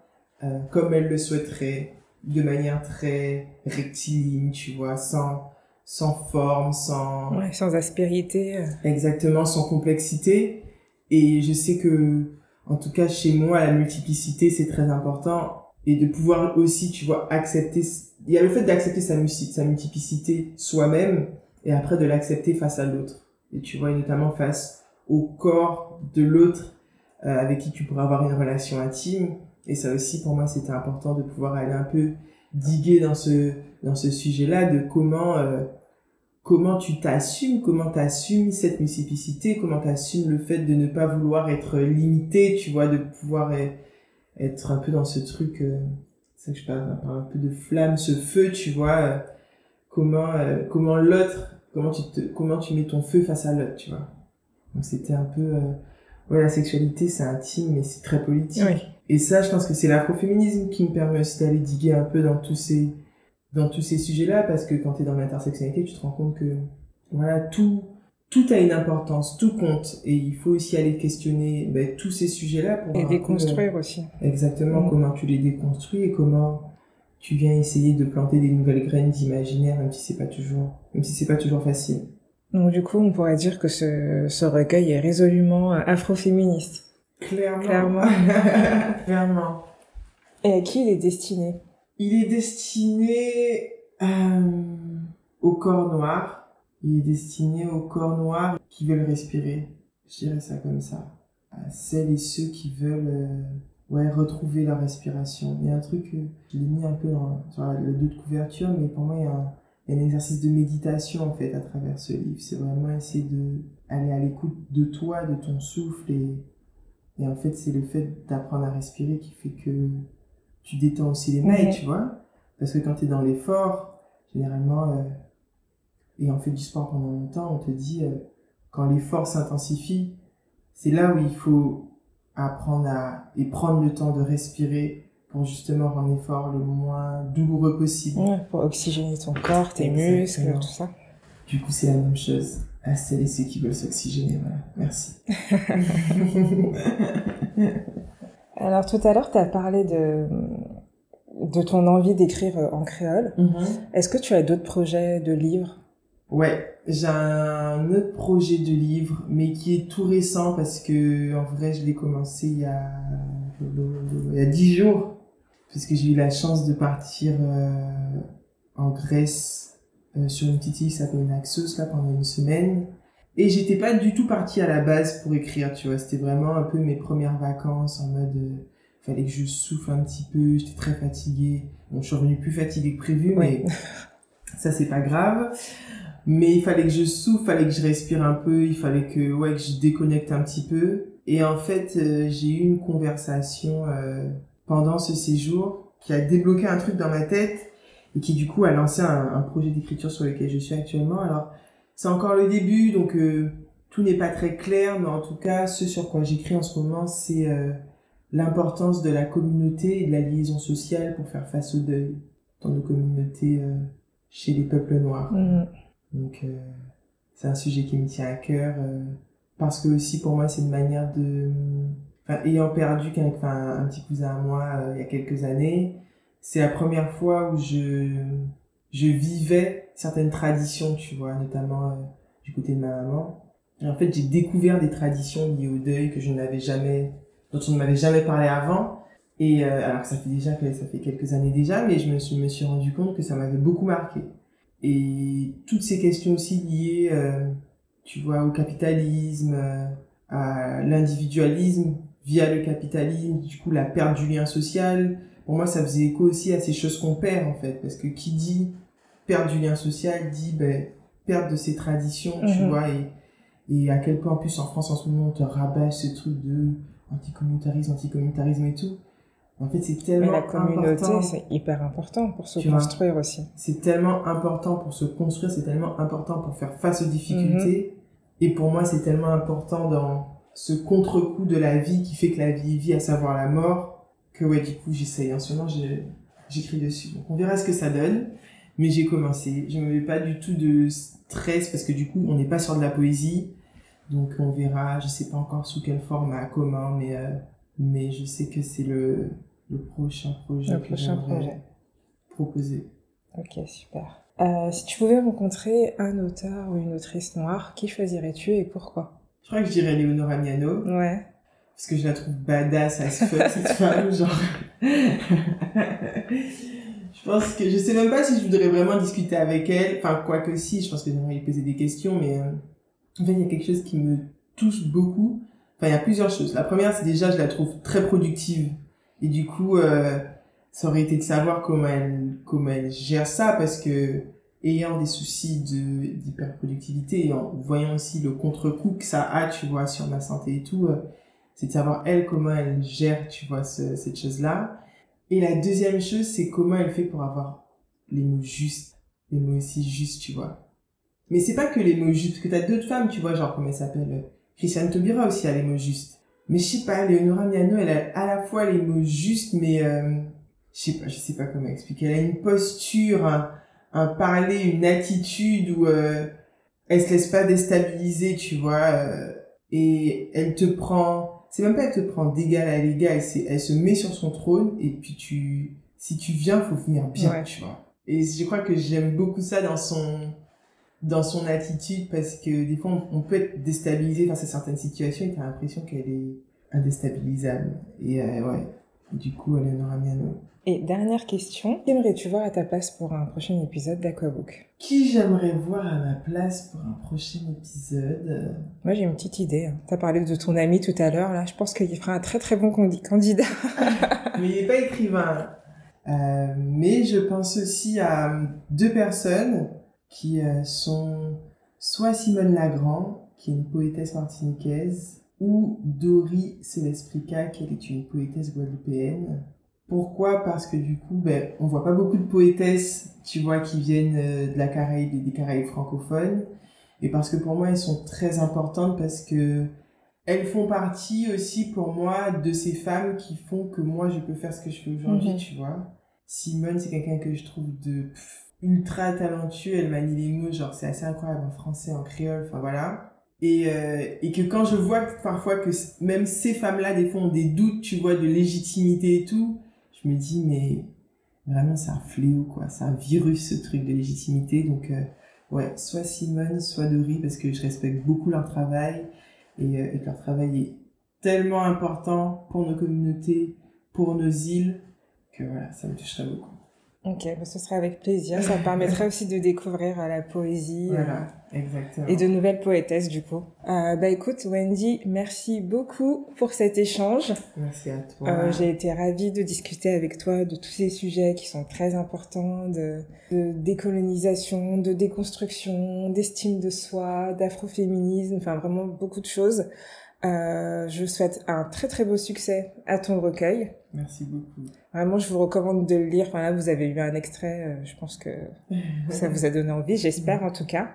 comme elle le souhaiterait, de manière très rectiligne, tu vois, sans, sans forme, sans... Ouais, sans aspérité. euh. Exactement, sans complexité. Et je sais que, en tout cas, chez moi, la multiplicité, c'est très important. Et de pouvoir aussi, tu vois, accepter, il y a le fait d'accepter sa, sa multiplicité soi-même, et après de l'accepter face à l'autre. Et tu vois, et notamment face au corps de l'autre, euh, avec qui tu pourras avoir une relation intime. Et ça aussi, pour moi, c'était important de pouvoir aller un peu diguer dans ce, dans ce sujet-là, de comment, euh, comment tu t'assumes, comment t'assumes cette multiplicité, comment t'assumes le fait de ne pas vouloir être limité, tu vois, de pouvoir e- être un peu dans ce truc, euh, ça que je parle, un peu de flamme, ce feu, tu vois, euh, comment, euh, comment l'autre, comment tu comment tu mets ton feu face à l'autre, tu vois. Donc c'était un peu, ouais, la sexualité c'est intime, mais c'est très politique. Oui. Et ça, je pense que c'est l'afroféminisme qui me permet aussi d'aller diguer un peu dans tous ces, dans tous ces sujets-là, parce que quand tu es dans l'intersectionnalité, tu te rends compte que, voilà, tout, tout a une importance, tout compte. Et il faut aussi aller questionner ben, tous ces sujets-là pour Et déconstruire aussi. exactement Mm. comment tu les déconstruis et comment tu viens essayer de planter des nouvelles graines d'imaginaire, même si c'est pas toujours, même si c'est pas toujours facile. Donc du coup, on pourrait dire que ce, ce recueil est résolument euh, afroféministe. Clairement. Clairement. Clairement. Et à qui il est destiné? Il est destiné euh, au corps noir. Il est destiné aux corps noirs qui veulent respirer. Je dirais ça comme ça. À celles et ceux qui veulent euh, ouais, retrouver leur respiration. Il y a un truc, euh, je l'ai mis un peu dans, sur le dos de couverture, mais pour moi, il y, a un, un exercice de méditation en fait à travers ce livre. C'est vraiment essayer de aller à l'écoute de toi, de ton souffle et, et en fait, c'est le fait d'apprendre à respirer qui fait que tu détends aussi les Ouais. tu vois. Parce que quand tu es dans l'effort, généralement, euh, et on fait du sport pendant longtemps, on te dit, euh, quand l'effort s'intensifie, c'est là où il faut apprendre à, et prendre le temps de respirer pour justement rendre l'effort le moins douloureux possible. Ouais, Pour oxygéner ton corps, tes Exactement. muscles, tout ça. Du coup, c'est la même chose à celles et ceux qui veulent s'oxygéner, voilà. Merci. Alors tout à l'heure, tu as parlé de, de ton envie d'écrire euh, en créole. Est-ce que tu as d'autres projets de livres? Ouais, j'ai un autre projet de livre, mais qui est tout récent parce que en vrai, je l'ai commencé il y a il y a dix jours, parce que j'ai eu la chance de partir euh, en Grèce euh, sur une petite île qui s'appelle Naxos là pendant une semaine. Et j'étais pas du tout partie à la base pour écrire, tu vois. C'était vraiment un peu mes premières vacances en mode, euh, fallait que je souffle un petit peu. J'étais très fatiguée. Bon, je suis revenue plus fatiguée que prévu, mais ça c'est pas grave. Mais il fallait que je souffle, fallait que je respire un peu, il fallait que ouais que je déconnecte un petit peu. Et en fait, euh, j'ai eu une conversation euh, pendant ce séjour qui a débloqué un truc dans ma tête et qui du coup a lancé un, un projet d'écriture sur lequel je suis actuellement. Alors c'est encore le début, donc euh, tout n'est pas très clair, mais en tout cas, ce sur quoi j'écris en ce moment, c'est euh, l'importance de la communauté et de la liaison sociale pour faire face au deuil dans nos communautés euh, chez les peuples noirs. Mhm. Donc c'est un sujet qui me tient à cœur parce que aussi pour moi c'est une manière de ayant perdu un petit cousin à moi euh, il y a quelques années, c'est la première fois où je vivais certaines traditions, tu vois, notamment euh, du côté de ma maman. En fait, j'ai découvert des traditions liées au deuil que je n'avais jamais dont on ne m'avait jamais parlé avant. Et euh, alors ça fait déjà ça fait quelques années déjà, mais je me suis, rendu compte que ça m'avait beaucoup marqué. Et toutes ces questions aussi liées, euh, tu vois, au capitalisme, à l'individualisme via le capitalisme, du coup la perte du lien social. Pour moi, ça faisait écho aussi à ces choses qu'on perd en fait, parce que qui dit perte du lien social dit ben, perte de ses traditions, tu Mhm. vois, et, et à quel point en plus en France en ce moment on te rabâche ce truc de anticommunautarisme, anticommunautarisme et tout. En fait, c'est tellement la communauté, important. c'est hyper important pour se Tu vois. construire aussi. C'est tellement important pour se construire, c'est tellement important pour faire face aux difficultés. Et pour moi, c'est tellement important dans ce contre-coup de la vie qui fait que la vie vie, à savoir la mort, que ouais, du coup, j'essaye. En ce moment, j'écris dessus. Donc, on verra ce que ça donne. Mais j'ai commencé. Je me mets pas du tout de stress parce que du coup, on n'est pas sur de la poésie. Donc, on verra. Je sais pas encore sous quelle format, comment, mais, euh, mais je sais que c'est le, le prochain projet Le que prochain j'aimerais projet. proposer. Ok, super. Euh, si tu pouvais rencontrer un auteur ou une autrice noire, qui choisirais-tu et pourquoi? Je crois que je dirais Léonora Miano, Ouais. parce que je la trouve badass as fuck, cette femme, genre. je pense que, je sais même pas si je voudrais vraiment discuter avec elle, enfin, quoi que si, je pense que j'aimerais lui poser des questions, mais, euh, en fait, il y a quelque chose qui me touche beaucoup. Enfin, il y a plusieurs choses. La première, c'est déjà, je la trouve très productive. Et du coup, euh, ça aurait été de savoir comment elle, comment elle gère ça, parce que, ayant des soucis de, d'hyperproductivité et en voyant aussi le contre-coup que ça a, tu vois, sur ma santé et tout, euh, c'est de savoir elle comment elle gère, tu vois, ce- cette chose-là. Et la deuxième chose, c'est comment elle fait pour avoir les mots justes, les mots aussi justes, tu vois. Mais c'est pas que les mots justes, que t'as d'autres femmes, tu vois, genre, comment elle s'appelle, euh, Christiane Taubira aussi a les mots justes. Mais je sais pas, Léonora Miano, elle a à la fois les mots justes, mais, euh, je sais pas, je sais pas comment expliquer. Elle a une posture, un, un parler, une attitude où, euh, elle se laisse pas déstabiliser, tu vois, euh, et elle te prend, c'est même pas elle te prend d'égal à l'égal, c'est, elle se met sur son trône, et puis tu, si tu viens, faut venir bien, Ouais. tu vois. Et je crois que j'aime beaucoup ça dans son, dans son attitude, parce que des fois, on, on peut être déstabilisé face à certaines situations, et t'as l'impression qu'elle est indéstabilisable. Et, euh, ouais. Du coup, Eleonora Miano. Et dernière question, qu'aimerais-tu voir à ta place pour un prochain épisode d'Aquabook? Qui j'aimerais voir à ma place pour un prochain épisode? Moi j'ai une petite idée. hein. T'as parlé de ton ami tout à l'heure, là. Je pense qu'il fera un très très bon candi- candidat. mais il n'est pas écrivain. Euh, mais je pense aussi à deux personnes qui euh, sont soit Simone Lagrand, qui est une poétesse martiniquaise, ou Dori Celesprica, qui est une poétesse guadeloupéenne. Pourquoi? Parce que du coup, ben, on voit pas beaucoup de poétesses, tu vois, qui viennent euh, de la Caraïbe et des Caraïbes francophones. Et parce que pour moi, elles sont très importantes parce que elles font partie aussi pour moi de ces femmes qui font que moi je peux faire ce que je fais aujourd'hui, Mhm. tu vois. Simone, c'est quelqu'un que je trouve de pff, ultra talentueux, elle manie les mots, genre c'est assez incroyable en français, en créole, enfin voilà. Et, euh, et que quand je vois parfois que même ces femmes-là, des fois, ont des doutes, tu vois, de légitimité et tout, je me dis, mais vraiment, c'est un fléau, quoi. C'est un virus, ce truc de légitimité. Donc, euh, ouais, soit Simone, soit Dory, parce que je respecte beaucoup leur travail et, euh, leur travail est tellement important pour nos communautés, pour nos îles, que voilà, ça me toucherait beaucoup. Ok, bah, ce sera avec plaisir. Ça me permettrait aussi de découvrir euh, la poésie. euh, Voilà, exactement. Et de nouvelles poétesses, du coup. Euh, bah écoute, Wendy, merci beaucoup pour cet échange. Merci à toi. Euh, J'ai été ravie de discuter avec toi de tous ces sujets qui sont très importants, de, de décolonisation, de déconstruction, d'estime de soi, d'afroféminisme, enfin vraiment beaucoup de choses. Je souhaite un très très beau succès à ton recueil. Merci beaucoup. Vraiment, je vous recommande de le lire. Enfin là, vous avez eu un extrait. euh, je pense que ça vous a donné envie, j'espère en tout cas.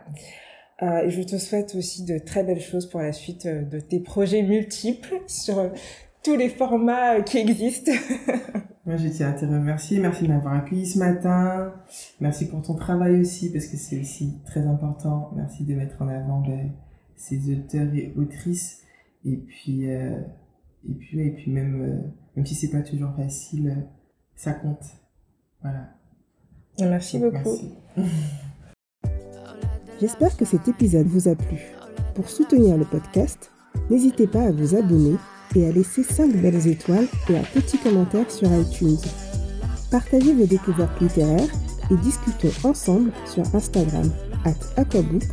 Euh, et je te souhaite aussi de très belles choses pour la suite euh, de tes projets multiples sur tous les formats qui existent. Moi, je tiens à te remercier. Merci de m'avoir accueilli ce matin. Merci pour ton travail aussi, parce que c'est aussi très important. Merci de mettre en avant ben, ces auteurs et autrices. Et puis, euh, et puis, ouais, et puis même, euh, même si c'est pas toujours facile, euh, ça compte. Voilà. Merci Donc, beaucoup. merci. J'espère que cet épisode vous a plu. Pour soutenir le podcast, n'hésitez pas à vous abonner et à laisser 5 belles étoiles et un petit commentaire sur iTunes. Partagez vos découvertes littéraires et discutons ensemble sur Instagram at aquabook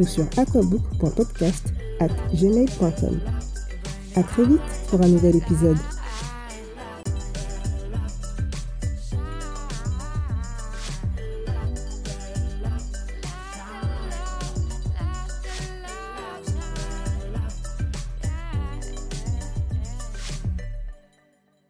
ou sur aquabook.podcast at gmail.com. À très vite pour un nouvel épisode.